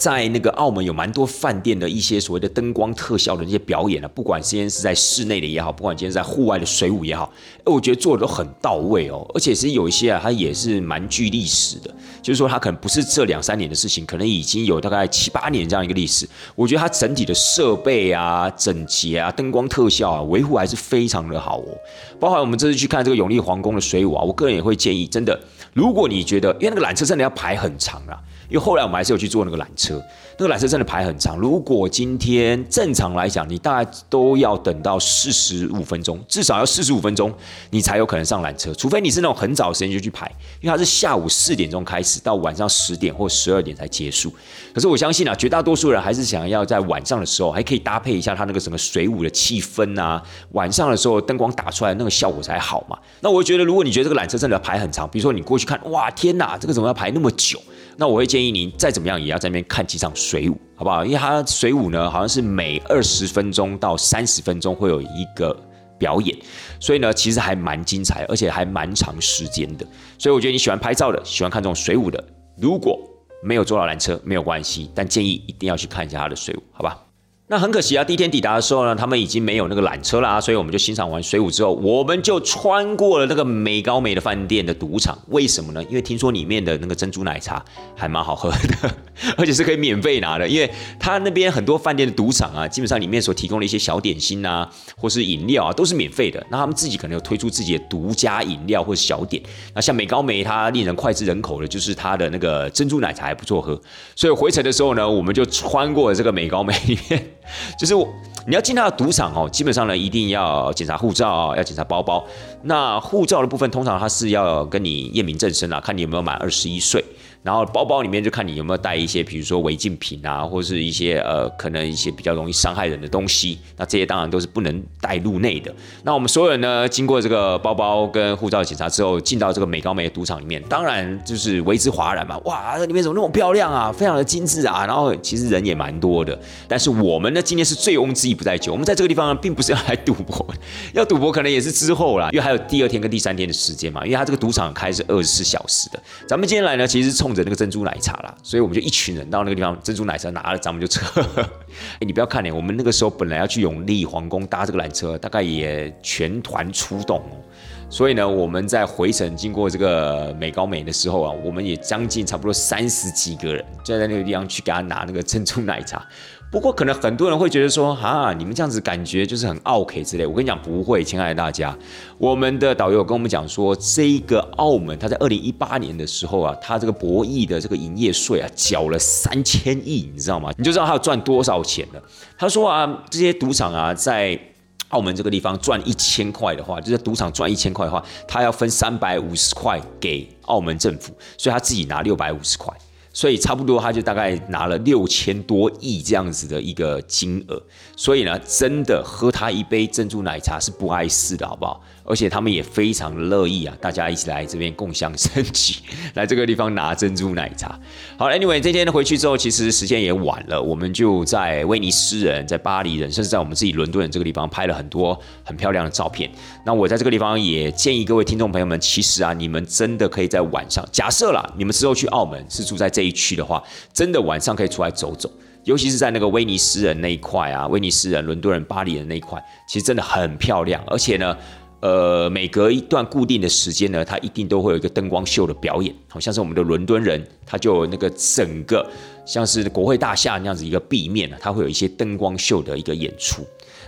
在那个澳门有蛮多饭店的一些所谓的灯光特效的那些表演啊，不管今天是在室内的也好，不管今天在户外的水舞也好，我觉得做的都很到位哦。而且是有一些啊，它也是蛮具历史的，就是说它可能不是这两三年的事情，可能已经有大概七八年这样一个历史。我觉得它整体的设备啊、整洁啊、灯光特效啊，维护还是非常的好哦。包括我们这次去看这个永利皇宫的水舞啊，我个人也会建议，真的，如果你觉得，因为那个缆车真的要排很长啊。因为后来我们还是有去坐那个缆车，那个缆车真的排很长。如果今天正常来讲，你大概都要等到四十五分钟，至少要四十五分钟，你才有可能上缆车。除非你是那种很早时间就去排，因为它是下午四点钟开始，到晚上十点或十二点才结束。可是我相信啊，绝大多数人还是想要在晚上的时候，还可以搭配一下它那个什么水舞的气氛啊。晚上的时候灯光打出来那个效果才好嘛。那我觉得，如果你觉得这个缆车真的排很长，比如说你过去看，哇，天哪，这个怎么要排那么久？那我会建议您再怎么样也要在那边看几场水舞，好不好？因为它水舞呢，好像是每二十分钟到三十分钟会有一个表演，所以呢，其实还蛮精彩，而且还蛮长时间的。所以我觉得你喜欢拍照的，喜欢看这种水舞的，如果没有坐到缆车没有关系，但建议一定要去看一下它的水舞，好吧？那很可惜啊，第一天抵达的时候呢，他们已经没有那个缆车啦，所以我们就欣赏完水舞之后，我们就穿过了那个美高美的饭店的赌场。为什么呢？因为听说里面的那个珍珠奶茶还蛮好喝的，而且是可以免费拿的。因为他那边很多饭店的赌场啊，基本上里面所提供的一些小点心啊，或是饮料啊，都是免费的。那他们自己可能有推出自己的独家饮料或者小点。那像美高美，它令人脍炙人口的就是它的那个珍珠奶茶还不错喝。所以回程的时候呢，我们就穿过了这个美高美里面。就是我，你要进他的赌场哦，基本上呢一定要检查护照，要检查包包。那护照的部分，通常他是要跟你验明正身啊，看你有没有满二十一岁。然后包包里面就看你有没有带一些，比如说违禁品啊，或者是一些呃可能一些比较容易伤害人的东西。那这些当然都是不能带入内的。那我们所有人呢，经过这个包包跟护照检查之后，进到这个美高梅的赌场里面，当然就是为之哗然嘛。哇，里面怎么那么漂亮啊，非常的精致啊。然后其实人也蛮多的。但是我们呢，今天是醉翁之意不在酒，我们在这个地方呢，并不是要来赌博，要赌博可能也是之后啦，因为还有第二天跟第三天的时间嘛。因为它这个赌场开是二十四小时的。咱们今天来呢，其实从冲着那个珍珠奶茶啦，所以我们就一群人到那个地方，珍珠奶茶拿了，咱们就撤。哎，你不要看呢，我们那个时候本来要去永利皇宫搭这个缆车，大概也全团出动。所以呢，我们在回程经过这个美高美的时候啊，我们也将近差不多三十几个人，就在那个地方去给他拿那个珍珠奶茶。不过可能很多人会觉得说，啊，你们这样子感觉就是很傲 K 之类。我跟你讲不会，亲爱的大家，我们的导游跟我们讲说，这一个澳门，他在二零一八年的时候啊，他这个博弈的这个营业税啊，缴了三千亿，你知道吗？你就知道他要赚多少钱了。他说啊，这些赌场啊，在澳门这个地方赚一千块的话，就是赌场赚一千块的话，他要分三百五十块给澳门政府，所以他自己拿六百五十块。所以差不多，他就大概拿了六千多亿这样子的一个金额。所以呢，真的喝他一杯珍珠奶茶是不碍事的，好不好？而且他们也非常乐意啊，大家一起来这边共享升级，来这个地方拿珍珠奶茶。好，Anyway，这天回去之后，其实时间也晚了，我们就在威尼斯人、在巴黎人，甚至在我们自己伦敦人这个地方拍了很多很漂亮的照片。那我在这个地方也建议各位听众朋友们，其实啊，你们真的可以在晚上，假设啦，你们之后去澳门是住在这一区的话，真的晚上可以出来走走，尤其是在那个威尼斯人那一块啊，威尼斯人、伦敦人、巴黎人那一块，其实真的很漂亮，而且呢。呃，每隔一段固定的时间呢，它一定都会有一个灯光秀的表演，好像是我们的伦敦人，他就有那个整个像是国会大厦那样子一个壁面呢，它会有一些灯光秀的一个演出。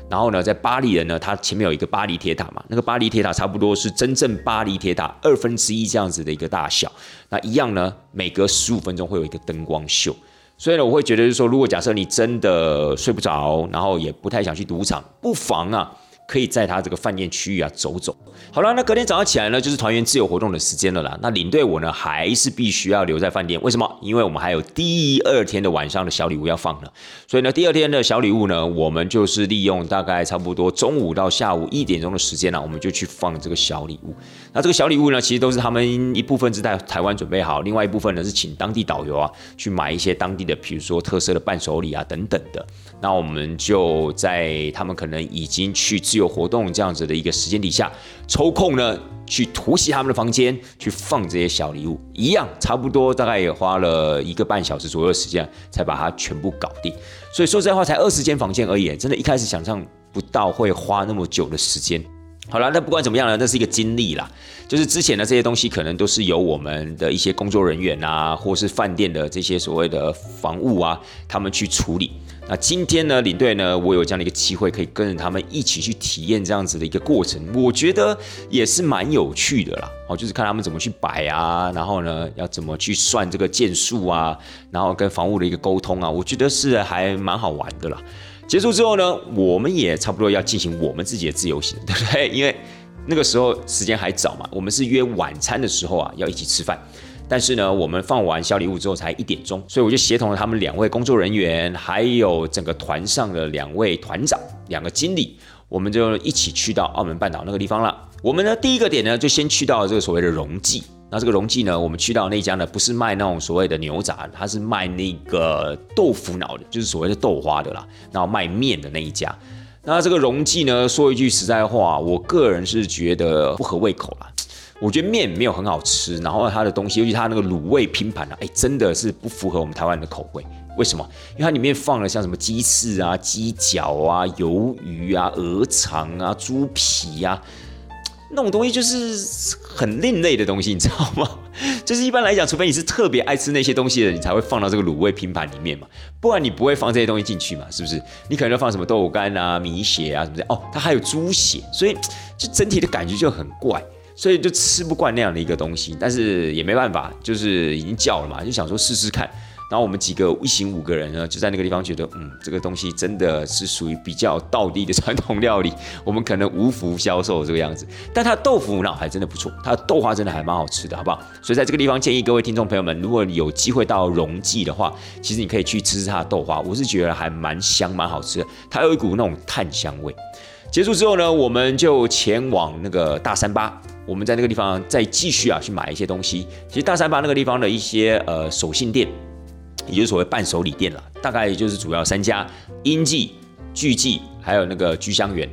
然后呢，在巴黎人呢，它前面有一个巴黎铁塔嘛，那个巴黎铁塔差不多是真正巴黎铁塔二分之一这样子的一个大小。那一样呢，每隔十五分钟会有一个灯光秀。所以呢，我会觉得就是说，如果假设你真的睡不着，然后也不太想去赌场，不妨啊。可以在他这个饭店区域啊走走。好了，那隔天早上起来呢，就是团员自由活动的时间了啦。那领队我呢，还是必须要留在饭店。为什么？因为我们还有第二天的晚上的小礼物要放呢。所以呢，第二天的小礼物呢，我们就是利用大概差不多中午到下午一点钟的时间呢，我们就去放这个小礼物。那这个小礼物呢，其实都是他们一部分是在台湾准备好，另外一部分呢是请当地导游啊去买一些当地的，比如说特色的伴手礼啊等等的。那我们就在他们可能已经去自由活动这样子的一个时间底下，抽空呢去突袭他们的房间，去放这些小礼物，一样差不多大概也花了一个半小时左右的时间，才把它全部搞定。所以说实在话，才二十间房间而已，真的，一开始想象不到会花那么久的时间。好了，那不管怎么样呢，那是一个经历啦。就是之前的这些东西，可能都是由我们的一些工作人员啊，或是饭店的这些所谓的房务啊，他们去处理。那今天呢，领队呢，我有这样的一个机会，可以跟着他们一起去体验这样子的一个过程，我觉得也是蛮有趣的啦。哦，就是看他们怎么去摆啊，然后呢，要怎么去算这个件数啊，然后跟房屋的一个沟通啊，我觉得是还蛮好玩的啦。结束之后呢，我们也差不多要进行我们自己的自由行，对不对？因为那个时候时间还早嘛，我们是约晚餐的时候啊，要一起吃饭。但是呢，我们放完小礼物之后才一点钟，所以我就协同了他们两位工作人员，还有整个团上的两位团长、两个经理，我们就一起去到澳门半岛那个地方了。我们呢，第一个点呢，就先去到这个所谓的荣记。那这个荣记呢，我们去到那家呢，不是卖那种所谓的牛杂，它是卖那个豆腐脑的，就是所谓的豆花的啦。然后卖面的那一家。那这个荣记呢，说一句实在话，我个人是觉得不合胃口啦。我觉得面没有很好吃，然后它的东西，尤其它那个卤味拼盘啊，哎，真的是不符合我们台湾人的口味。为什么？因为它里面放了像什么鸡翅啊、鸡脚啊、鱿鱼啊、鹅肠啊、猪皮啊，那种东西就是很另类的东西，你知道吗？就是一般来讲，除非你是特别爱吃那些东西的，你才会放到这个卤味拼盘里面嘛，不然你不会放这些东西进去嘛，是不是？你可能要放什么豆干啊、米血啊什么的。哦，它还有猪血，所以就整体的感觉就很怪，所以就吃不惯那样的一个东西。但是也没办法，就是已经叫了嘛，就想说试试看。然后我们几个一行五个人呢，就在那个地方觉得，嗯，这个东西真的是属于比较道地的传统料理，我们可能无福消受这个样子。但它豆腐脑还真的不错，它的豆花真的还蛮好吃的，好不好？所以在这个地方建议各位听众朋友们，如果有机会到荣记的话，其实你可以去吃吃它的豆花，我是觉得还蛮香蛮好吃的，它有一股那种炭香味。结束之后呢，我们就前往那个大三巴，我们在那个地方再继续啊去买一些东西。其实大三巴那个地方的一些呃手信店。也就是所谓伴手礼店了，大概就是主要三家：英记、聚记，还有那个居香园。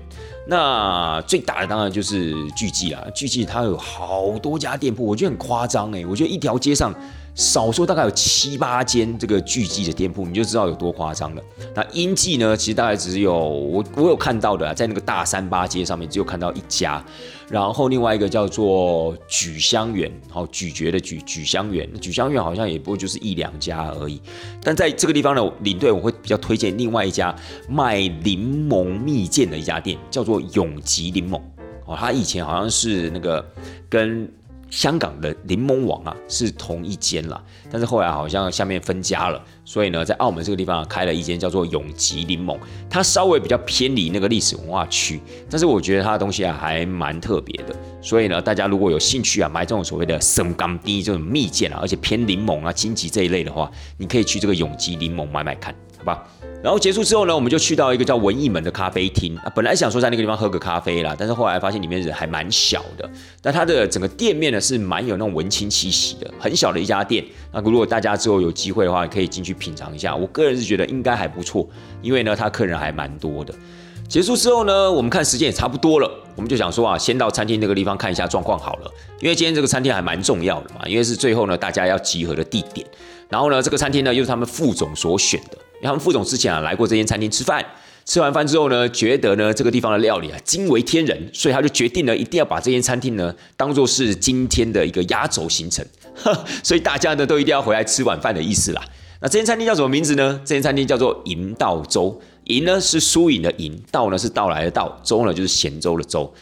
那最大的当然就是聚记了，聚记它有好多家店铺，我觉得很夸张哎，我觉得一条街上。少说大概有七八间这个巨记的店铺，你就知道有多夸张了。那英记呢，其实大概只有我我有看到的，在那个大三八街上面只有看到一家，然后另外一个叫做咀香园，好咀嚼的咀咀香园，咀香园好像也不过就是一两家而已。但在这个地方呢，领队我会比较推荐另外一家卖柠檬蜜饯的一家店，叫做永吉柠檬。哦，他以前好像是那个跟。香港的柠檬王啊是同一间啦，但是后来好像下面分家了，所以呢，在澳门这个地方啊开了一间叫做永吉柠檬，它稍微比较偏离那个历史文化区，但是我觉得它的东西啊还蛮特别的，所以呢，大家如果有兴趣啊买这种所谓的生甘滴这种蜜饯啊，而且偏柠檬啊、荆棘这一类的话，你可以去这个永吉柠檬买买看，好吧？然后结束之后呢，我们就去到一个叫文艺门的咖啡厅啊。本来想说在那个地方喝个咖啡啦，但是后来发现里面人还蛮小的。但它的整个店面呢是蛮有那种文青气息的，很小的一家店。那如果大家之后有机会的话，可以进去品尝一下。我个人是觉得应该还不错，因为呢，他客人还蛮多的。结束之后呢，我们看时间也差不多了，我们就想说啊，先到餐厅那个地方看一下状况好了。因为今天这个餐厅还蛮重要的嘛，因为是最后呢大家要集合的地点。然后呢，这个餐厅呢又是他们副总所选的。他们副总之前啊来过这间餐厅吃饭，吃完饭之后呢，觉得呢这个地方的料理啊惊为天人，所以他就决定呢一定要把这间餐厅呢当做是今天的一个压轴行程，所以大家呢都一定要回来吃晚饭的意思啦。那这间餐厅叫什么名字呢？这间餐厅叫做银道粥，银呢是输赢的银，道呢是到来的道，粥呢就是咸粥的粥。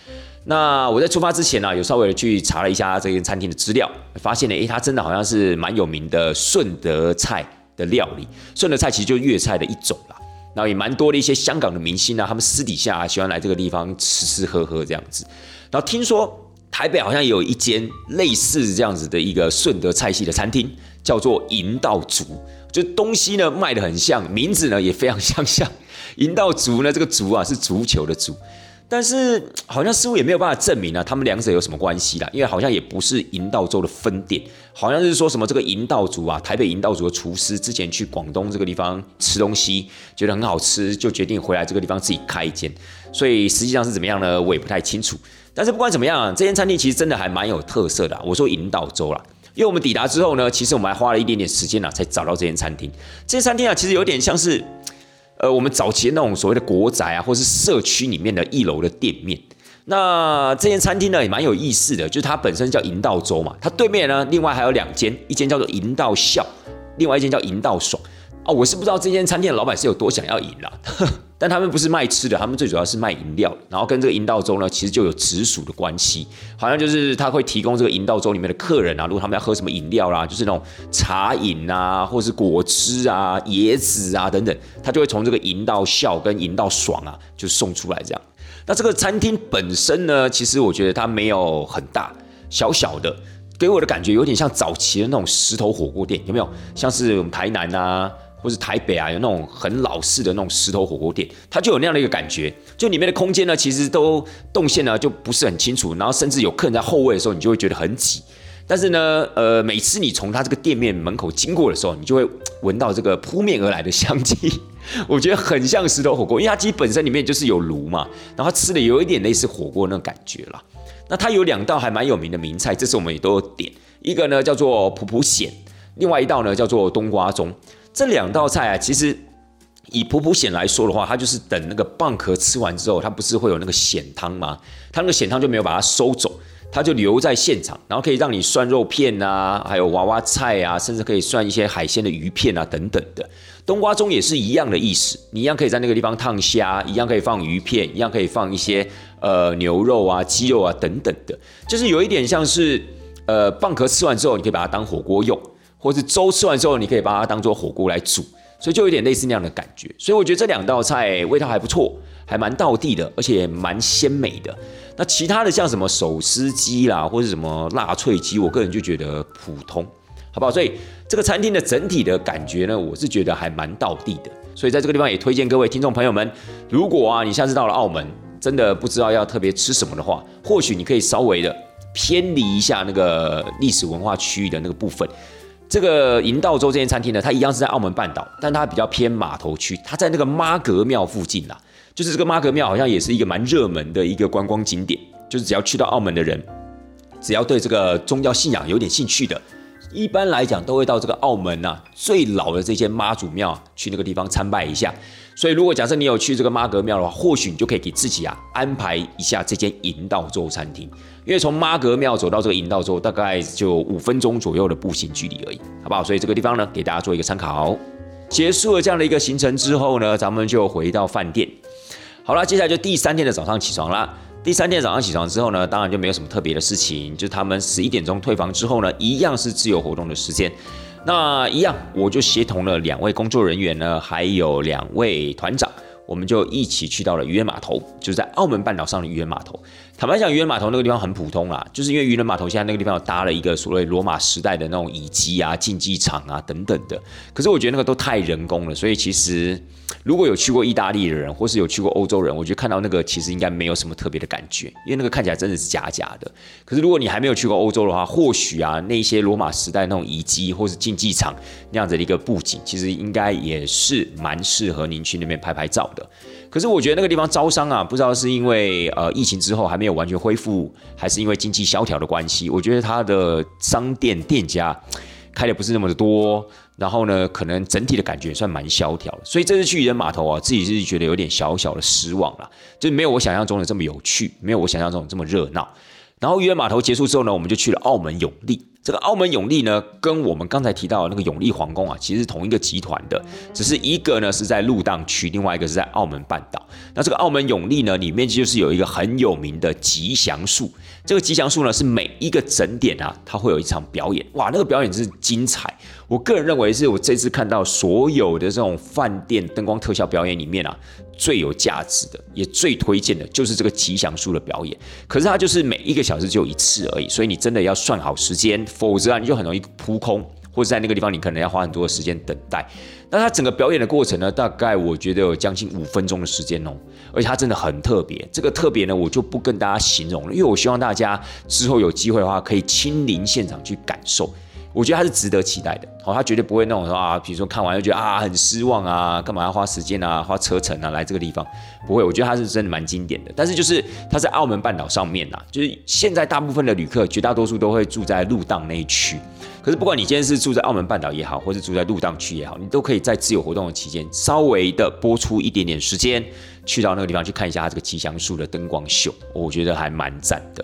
那我在出发之前呢，有稍微的去查了一下这间餐厅的资料，发现呢，诶，它真的好像是蛮有名的顺德菜。的料理，顺德菜其实就粤菜的一种啦。然后也蛮多的一些香港的明星啊，他们私底下喜欢来这个地方吃吃喝喝这样子。然后听说台北好像有一间类似这样子的一个顺德菜系的餐厅，叫做银道竹，就东西呢卖的很像，名字呢也非常相像。银道竹呢，这个竹啊是足球的竹。但是好像似乎也没有办法证明啊，他们两者有什么关系啦？因为好像也不是银道州的分店，好像是说什么这个银道族啊，台北银道族的厨师之前去广东这个地方吃东西，觉得很好吃，就决定回来这个地方自己开一间。所以实际上是怎么样呢？我也不太清楚。但是不管怎么样，这间餐厅其实真的还蛮有特色的。我说银道州啦，因为我们抵达之后呢，其实我们还花了一点点时间呢，才找到这间餐厅。这间餐厅啊，其实有点像是。呃，我们早期那种所谓的国宅啊，或是社区里面的一楼的店面，那这间餐厅呢也蛮有意思的，就是它本身叫银道粥嘛，它对面呢另外还有两间，一间叫做银道笑，另外一间叫银道爽。哦，我是不知道这间餐厅的老板是有多想要赢啦，但他们不是卖吃的，他们最主要是卖饮料，然后跟这个银道粥呢，其实就有直属的关系，好像就是他会提供这个银道粥里面的客人啊，如果他们要喝什么饮料啦，就是那种茶饮啊，或是果汁啊、椰子啊等等，他就会从这个银道笑跟银道爽啊，就送出来这样。那这个餐厅本身呢，其实我觉得它没有很大，小小的，给我的感觉有点像早期的那种石头火锅店，有没有？像是我们台南啊。或是台北啊，有那种很老式的那种石头火锅店，它就有那样的一个感觉，就里面的空间呢，其实都动线呢就不是很清楚，然后甚至有客人在后位的时候，你就会觉得很挤。但是呢，呃，每次你从它这个店面门口经过的时候，你就会闻到这个扑面而来的香气，我觉得很像石头火锅，因为它其实本身里面就是有炉嘛，然后吃的有一点类似火锅那种感觉啦。那它有两道还蛮有名的名菜，这次我们也都有点，一个呢叫做普普蚬，另外一道呢叫做冬瓜盅。这两道菜啊，其实以普普蚬来说的话，它就是等那个蚌壳吃完之后，它不是会有那个蚬汤吗？它那个蚬汤就没有把它收走。它就留在现场，然后可以让你涮肉片啊，还有娃娃菜啊，甚至可以涮一些海鲜的鱼片啊等等的。冬瓜盅也是一样的意思，你一样可以在那个地方烫虾，一样可以放鱼片，一样可以放一些呃牛肉啊、鸡肉啊等等的，就是有一点像是呃蚌壳吃完之后，你可以把它当火锅用，或是粥吃完之后，你可以把它当做火锅来煮，所以就有点类似那样的感觉。所以我觉得这两道菜味道还不错，还蛮道地的，而且蛮鲜美的。那其他的像什么手撕鸡啦，或者什么辣脆鸡，我个人就觉得普通，好不好？所以这个餐厅的整体的感觉呢，我是觉得还蛮道地的。所以在这个地方也推荐各位听众朋友们，如果啊你下次到了澳门，真的不知道要特别吃什么的话，或许你可以稍微的偏离一下那个历史文化区域的那个部分。这个银道州这间餐厅呢，它一样是在澳门半岛，但它比较偏码头区，它在那个妈阁庙附近啦。就是这个妈阁庙好像也是一个蛮热门的一个观光景点，就是只要去到澳门的人，只要对这个宗教信仰有点兴趣的，一般来讲都会到这个澳门呐最老的这间妈祖庙去那个地方参拜一下。所以如果假设你有去这个妈阁庙的话，或许你就可以给自己啊安排一下这间银道洲餐厅，因为从妈阁庙走到这个银道洲大概就五分钟左右的步行距离而已，好不好？所以这个地方呢，给大家做一个参考。结束了这样的一个行程之后呢，咱们就回到饭店。好了，接下来就第三天的早上起床啦。第三天早上起床之后呢，当然就没有什么特别的事情，就是他们十一点钟退房之后呢，一样是自由活动的时间。那一样，我就协同了两位工作人员呢，还有两位团长，我们就一起去到了渔人码头，就是在澳门半岛上的渔人码头。坦白讲，渔人码头那个地方很普通啦，就是因为渔人码头现在那个地方有搭了一个所谓罗马时代的那种遗迹啊、竞技场啊等等的。可是我觉得那个都太人工了，所以其实。如果有去过意大利的人，或是有去过欧洲人，我觉得看到那个其实应该没有什么特别的感觉，因为那个看起来真的是假假的。可是如果你还没有去过欧洲的话，或许啊，那些罗马时代那种遗迹或是竞技场那样子的一个布景，其实应该也是蛮适合您去那边拍拍照的。可是我觉得那个地方招商啊，不知道是因为呃疫情之后还没有完全恢复，还是因为经济萧条的关系，我觉得它的商店店家开的不是那么的多。然后呢，可能整体的感觉算蛮萧条的，所以这次去渔人码头啊，自己是觉得有点小小的失望啦，就没有我想象中的这么有趣，没有我想象中的这么热闹。然后渔人码头结束之后呢，我们就去了澳门永利。这个澳门永利呢，跟我们刚才提到的那个永利皇宫啊，其实是同一个集团的，只是一个呢是在路荡区，另外一个是在澳门半岛。那这个澳门永利呢，里面就是有一个很有名的吉祥树。这个吉祥树呢，是每一个整点啊，它会有一场表演。哇，那个表演真是精彩。我个人认为是我这次看到所有的这种饭店灯光特效表演里面啊，最有价值的，也最推荐的就是这个吉祥树的表演。可是它就是每一个小时只有一次而已，所以你真的要算好时间，否则啊你就很容易扑空，或者在那个地方你可能要花很多的时间等待。那它整个表演的过程呢，大概我觉得有将近五分钟的时间哦，而且它真的很特别。这个特别呢，我就不跟大家形容了，因为我希望大家之后有机会的话，可以亲临现场去感受。我觉得它是值得期待的，好，它绝对不会那种说啊，比如说看完就觉得啊很失望啊，干嘛要花时间啊，花车程啊来这个地方，不会，我觉得它是真的蛮经典的。但是就是它在澳门半岛上面呐，就是现在大部分的旅客绝大多数都会住在路荡那一区，可是不管你今天是住在澳门半岛也好，或是住在路荡区也好，你都可以在自由活动的期间稍微的播出一点点时间，去到那个地方去看一下它这个吉祥树的灯光秀，我觉得还蛮赞的。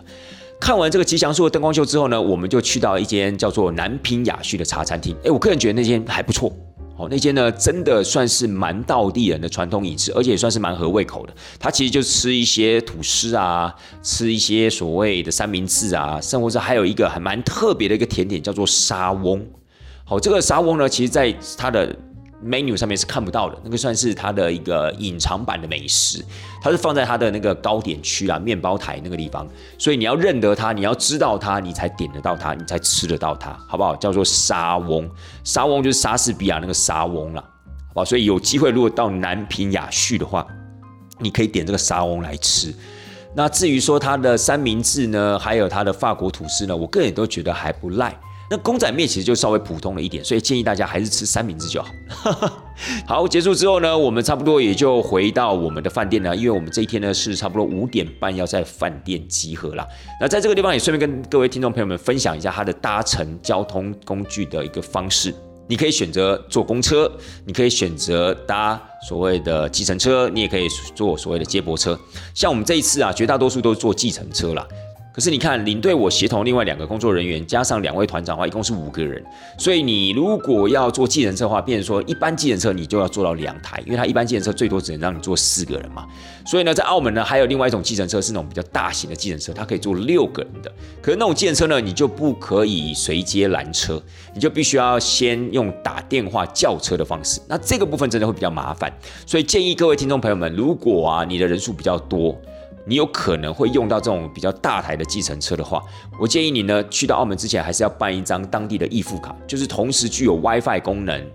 看完这个吉祥树的灯光秀之后呢，我们就去到一间叫做南平雅叙的茶餐厅。哎，我个人觉得那间还不错。哦，那间呢真的算是蛮道地人的传统饮食，而且也算是蛮合胃口的。它其实就吃一些吐司啊，吃一些所谓的三明治啊，甚至还有一个还蛮特别的一个甜点叫做沙翁。好，这个沙翁呢，其实在它的 menu 上面是看不到的，那个算是它的一个隐藏版的美食，它是放在它的那个糕点区啊，面包台那个地方，所以你要认得它，你要知道它，你才点得到它，你才吃得到它，好不好？叫做沙翁，沙翁就是莎士比亚那个沙翁了，好吧？所以有机会如果到南平雅叙的话，你可以点这个沙翁来吃。那至于说它的三明治呢，还有它的法国吐司呢，我个人都觉得还不赖。那公仔面其实就稍微普通了一点，所以建议大家还是吃三明治就好。好，结束之后呢，我们差不多也就回到我们的饭店了，因为我们这一天呢是差不多五点半要在饭店集合了。那在这个地方也顺便跟各位听众朋友们分享一下它的搭乘交通工具的一个方式。你可以选择坐公车，你可以选择搭所谓的计程车，你也可以坐所谓的接驳车。像我们这一次啊，绝大多数都是坐计程车啦。可是你看，领队我协同另外两个工作人员，加上两位团长的话，一共是五个人。所以你如果要坐计程车的话，变成说一般计程车你就要坐到两台，因为它一般计程车最多只能让你坐四个人嘛。所以呢，在澳门呢，还有另外一种计程车是那种比较大型的计程车，它可以坐六个人的。可是那种计程车呢，你就不可以随接拦车，你就必须要先用打电话叫车的方式。那这个部分真的会比较麻烦，所以建议各位听众朋友们，如果啊你的人数比较多。你有可能会用到这种比较大台的计程车的话，我建议你呢，去到澳门之前还是要办一张当地的易付卡，就是同时具有 WiFi 功能，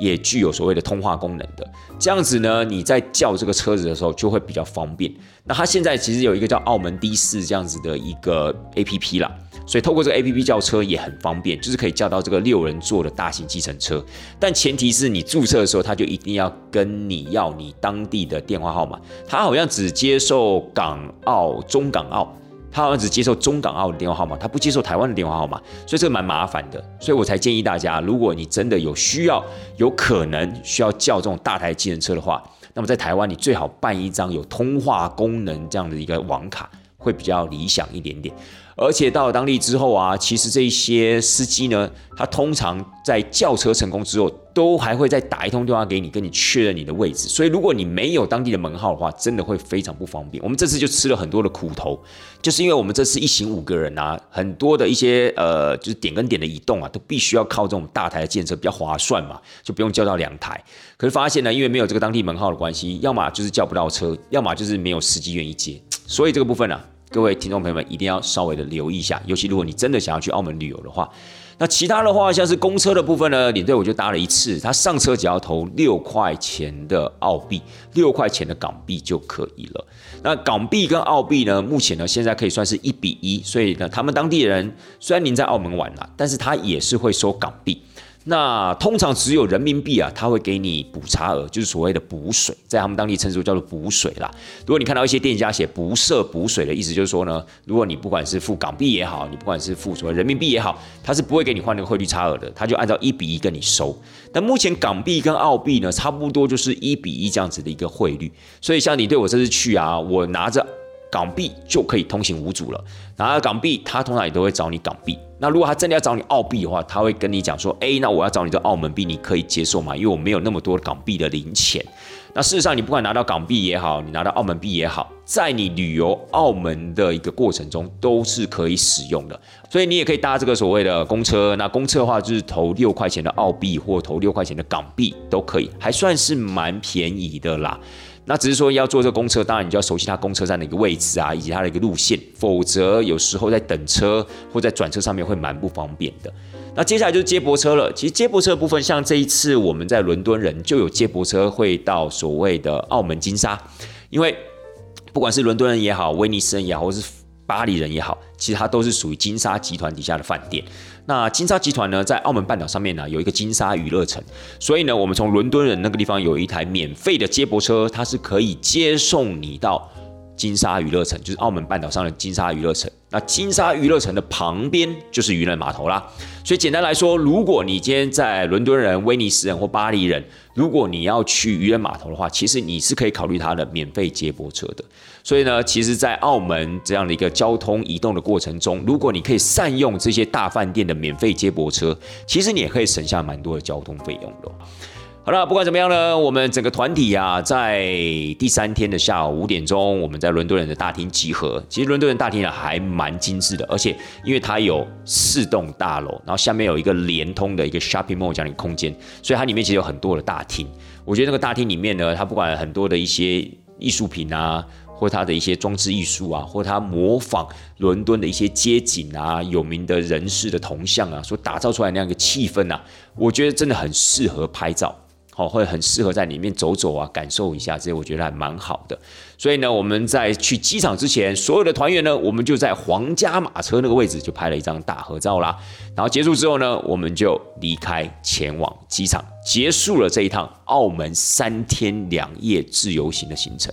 也具有所谓的通话功能的。这样子呢，你在叫这个车子的时候就会比较方便。那它现在其实有一个叫澳门的士这样子的一个 APP 啦。所以透过这个 A P P 叫车也很方便，就是可以叫到这个六人座的大型计程车。但前提是你注册的时候，他就一定要跟你要你当地的电话号码。他好像只接受港澳、中港澳，他好像只接受中港澳的电话号码，他不接受台湾的电话号码。所以这个蛮麻烦的。所以我才建议大家，如果你真的有需要、有可能需要叫这种大台计程车的话，那么在台湾你最好办一张有通话功能这样的一个网卡，会比较理想一点点。而且到了当地之后啊，其实这些司机呢，他通常在叫车成功之后，都还会再打一通电话给你，跟你确认你的位置。所以如果你没有当地的门号的话，真的会非常不方便。我们这次就吃了很多的苦头，就是因为我们这次一行五个人啊，很多的一些呃，就是点跟点的移动啊，都必须要靠这种大台的建设比较划算嘛，就不用叫到两台。可是发现呢，因为没有这个当地门号的关系，要么就是叫不到车，要么就是没有司机愿意接。所以这个部分呢。各位听众朋友们一定要稍微的留意一下，尤其如果你真的想要去澳门旅游的话，那其他的话像是公车的部分呢，领队我就搭了一次，他上车只要投六块钱的澳币，六块钱的港币就可以了。那港币跟澳币呢，目前呢现在可以算是一比一，所以呢，他们当地人虽然您在澳门玩了，但是他也是会收港币。那通常只有人民币啊，他会给你补差额，就是所谓的补水，在他们当地称之为叫做补水啦。如果你看到一些店家写不设补水的意思，就是说呢，如果你不管是付港币也好，你不管是付所谓人民币也好，他是不会给你换那个汇率差额的，他就按照一比一跟你收。但目前港币跟澳币呢，差不多就是一比一这样子的一个汇率，所以像你对我这次去啊，我拿着。港币就可以通行无阻了。拿了港币，他通常也都会找你港币。那如果他真的要找你澳币的话，他会跟你讲说：“哎，那我要找你的澳门币，你可以接受吗？因为我没有那么多港币的零钱。”那事实上，你不管拿到港币也好，你拿到澳门币也好，在你旅游澳门的一个过程中都是可以使用的。所以你也可以搭这个所谓的公车。那公车的话，就是投六块钱的澳币或投六块钱的港币都可以，还算是蛮便宜的啦。那只是说要坐这个公车，当然你就要熟悉它公车站的一个位置啊，以及它的一个路线，否则有时候在等车或在转车上面会蛮不方便的。那接下来就是接驳车了。其实接驳车的部分，像这一次我们在伦敦人就有接驳车会到所谓的澳门金沙，因为不管是伦敦人也好，威尼斯人也好，或是巴黎人也好，其实它都是属于金沙集团底下的饭店。那金沙集团呢，在澳门半岛上面呢，有一个金沙娱乐城，所以呢，我们从伦敦人那个地方有一台免费的接驳车，它是可以接送你到金沙娱乐城，就是澳门半岛上的金沙娱乐城。那金沙娱乐城的旁边就是渔人码头啦。所以简单来说，如果你今天在伦敦人、威尼斯人或巴黎人，如果你要去渔人码头的话，其实你是可以考虑它的免费接驳车的。所以呢，其实，在澳门这样的一个交通移动的过程中，如果你可以善用这些大饭店的免费接驳车，其实你也可以省下蛮多的交通费用的。好了，不管怎么样呢，我们整个团体啊，在第三天的下午五点钟，我们在伦敦人的大厅集合。其实伦敦人大厅啊，还蛮精致的，而且因为它有四栋大楼，然后下面有一个连通的一个 shopping mall 这样的空间，所以它里面其实有很多的大厅。我觉得那个大厅里面呢，它不管很多的一些艺术品啊，或它的一些装置艺术啊，或它模仿伦敦的一些街景啊、有名的人士的铜像啊，所打造出来那样一个气氛啊，我觉得真的很适合拍照。好，会很适合在里面走走啊，感受一下，这些我觉得还蛮好的。所以呢，我们在去机场之前，所有的团员呢，我们就在皇家马车那个位置就拍了一张大合照啦。然后结束之后呢，我们就离开，前往机场，结束了这一趟澳门三天两夜自由行的行程，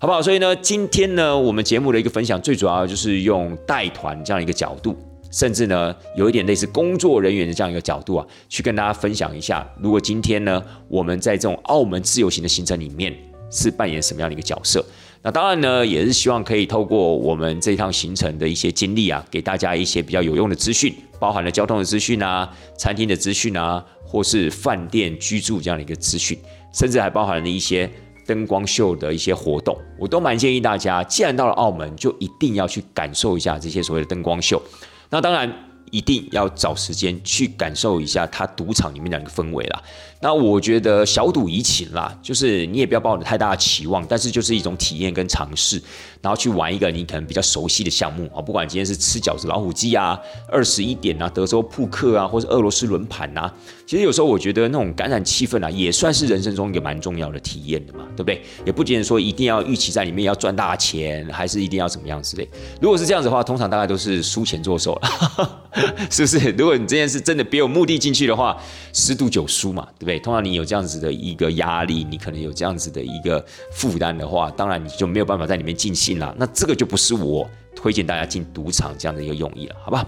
好不好？所以呢，今天呢，我们节目的一个分享，最主要就是用带团这样一个角度。甚至呢，有一点类似工作人员的这样一个角度啊，去跟大家分享一下，如果今天呢，我们在这种澳门自由行的行程里面是扮演什么样的一个角色？那当然呢，也是希望可以透过我们这一趟行程的一些经历啊，给大家一些比较有用的资讯，包含了交通的资讯啊、餐厅的资讯啊，或是饭店居住这样的一个资讯，甚至还包含了一些灯光秀的一些活动，我都蛮建议大家，既然到了澳门，就一定要去感受一下这些所谓的灯光秀。那当然，一定要找时间去感受一下它赌场里面两个氛围啦。那我觉得小赌怡情啦，就是你也不要抱着太大的期望，但是就是一种体验跟尝试，然后去玩一个你可能比较熟悉的项目啊。不管今天是吃饺子、老虎机啊、二十一点啊、德州扑克啊，或者俄罗斯轮盘呐，其实有时候我觉得那种感染气氛啊，也算是人生中一个蛮重要的体验的嘛，对不对？也不仅仅说一定要预期在里面要赚大钱，还是一定要怎么样之类。如果是这样子的话，通常大概都是输钱作手了，是不是？如果你这件事真的别有目的进去的话，十赌九输嘛，对。对，对通常你有这样子的一个压力，你可能有这样子的一个负担的话，当然你就没有办法在里面尽兴了。那这个就不是我推荐大家进赌场这样的一个用意了，好不？好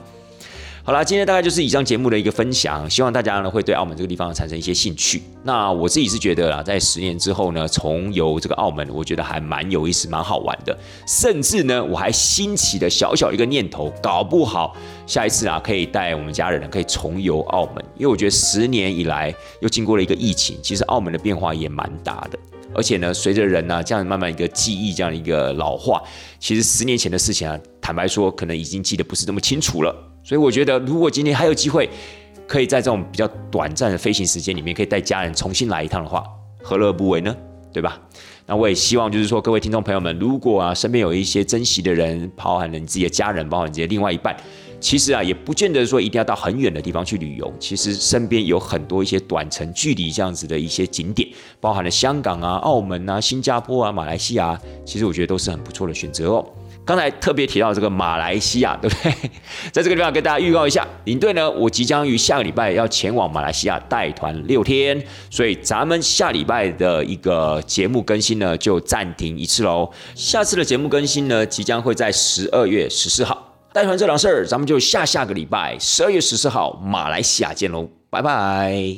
好啦，今天大概就是以上节目的一个分享，希望大家呢会对澳门这个地方产生一些兴趣。那我自己是觉得啦，在十年之后呢，重游这个澳门，我觉得还蛮有意思、蛮好玩的。甚至呢，我还兴起的小小一个念头，搞不好下一次啊，可以带我们家人可以重游澳门。因为我觉得十年以来又经过了一个疫情，其实澳门的变化也蛮大的。而且呢，随着人呢这样慢慢一个记忆这样的一个老化，其实十年前的事情啊，坦白说，可能已经记得不是那么清楚了。所以我觉得，如果今天还有机会，可以在这种比较短暂的飞行时间里面，可以带家人重新来一趟的话，何乐不为呢？对吧？那我也希望，就是说，各位听众朋友们，如果啊身边有一些珍惜的人，包含了你自己的家人，包含你自己的另外一半，其实啊也不见得说一定要到很远的地方去旅游，其实身边有很多一些短程距离这样子的一些景点，包含了香港啊、澳门啊、新加坡啊、马来西亚，其实我觉得都是很不错的选择哦。刚才特别提到这个马来西亚，对不对？在这个地方跟大家预告一下，领队呢，我即将于下个礼拜要前往马来西亚带团六天，所以咱们下礼拜的一个节目更新呢就暂停一次喽。下次的节目更新呢，即将会在十二月十四号带团这档事儿，咱们就下下个礼拜十二月十四号马来西亚见喽，拜拜。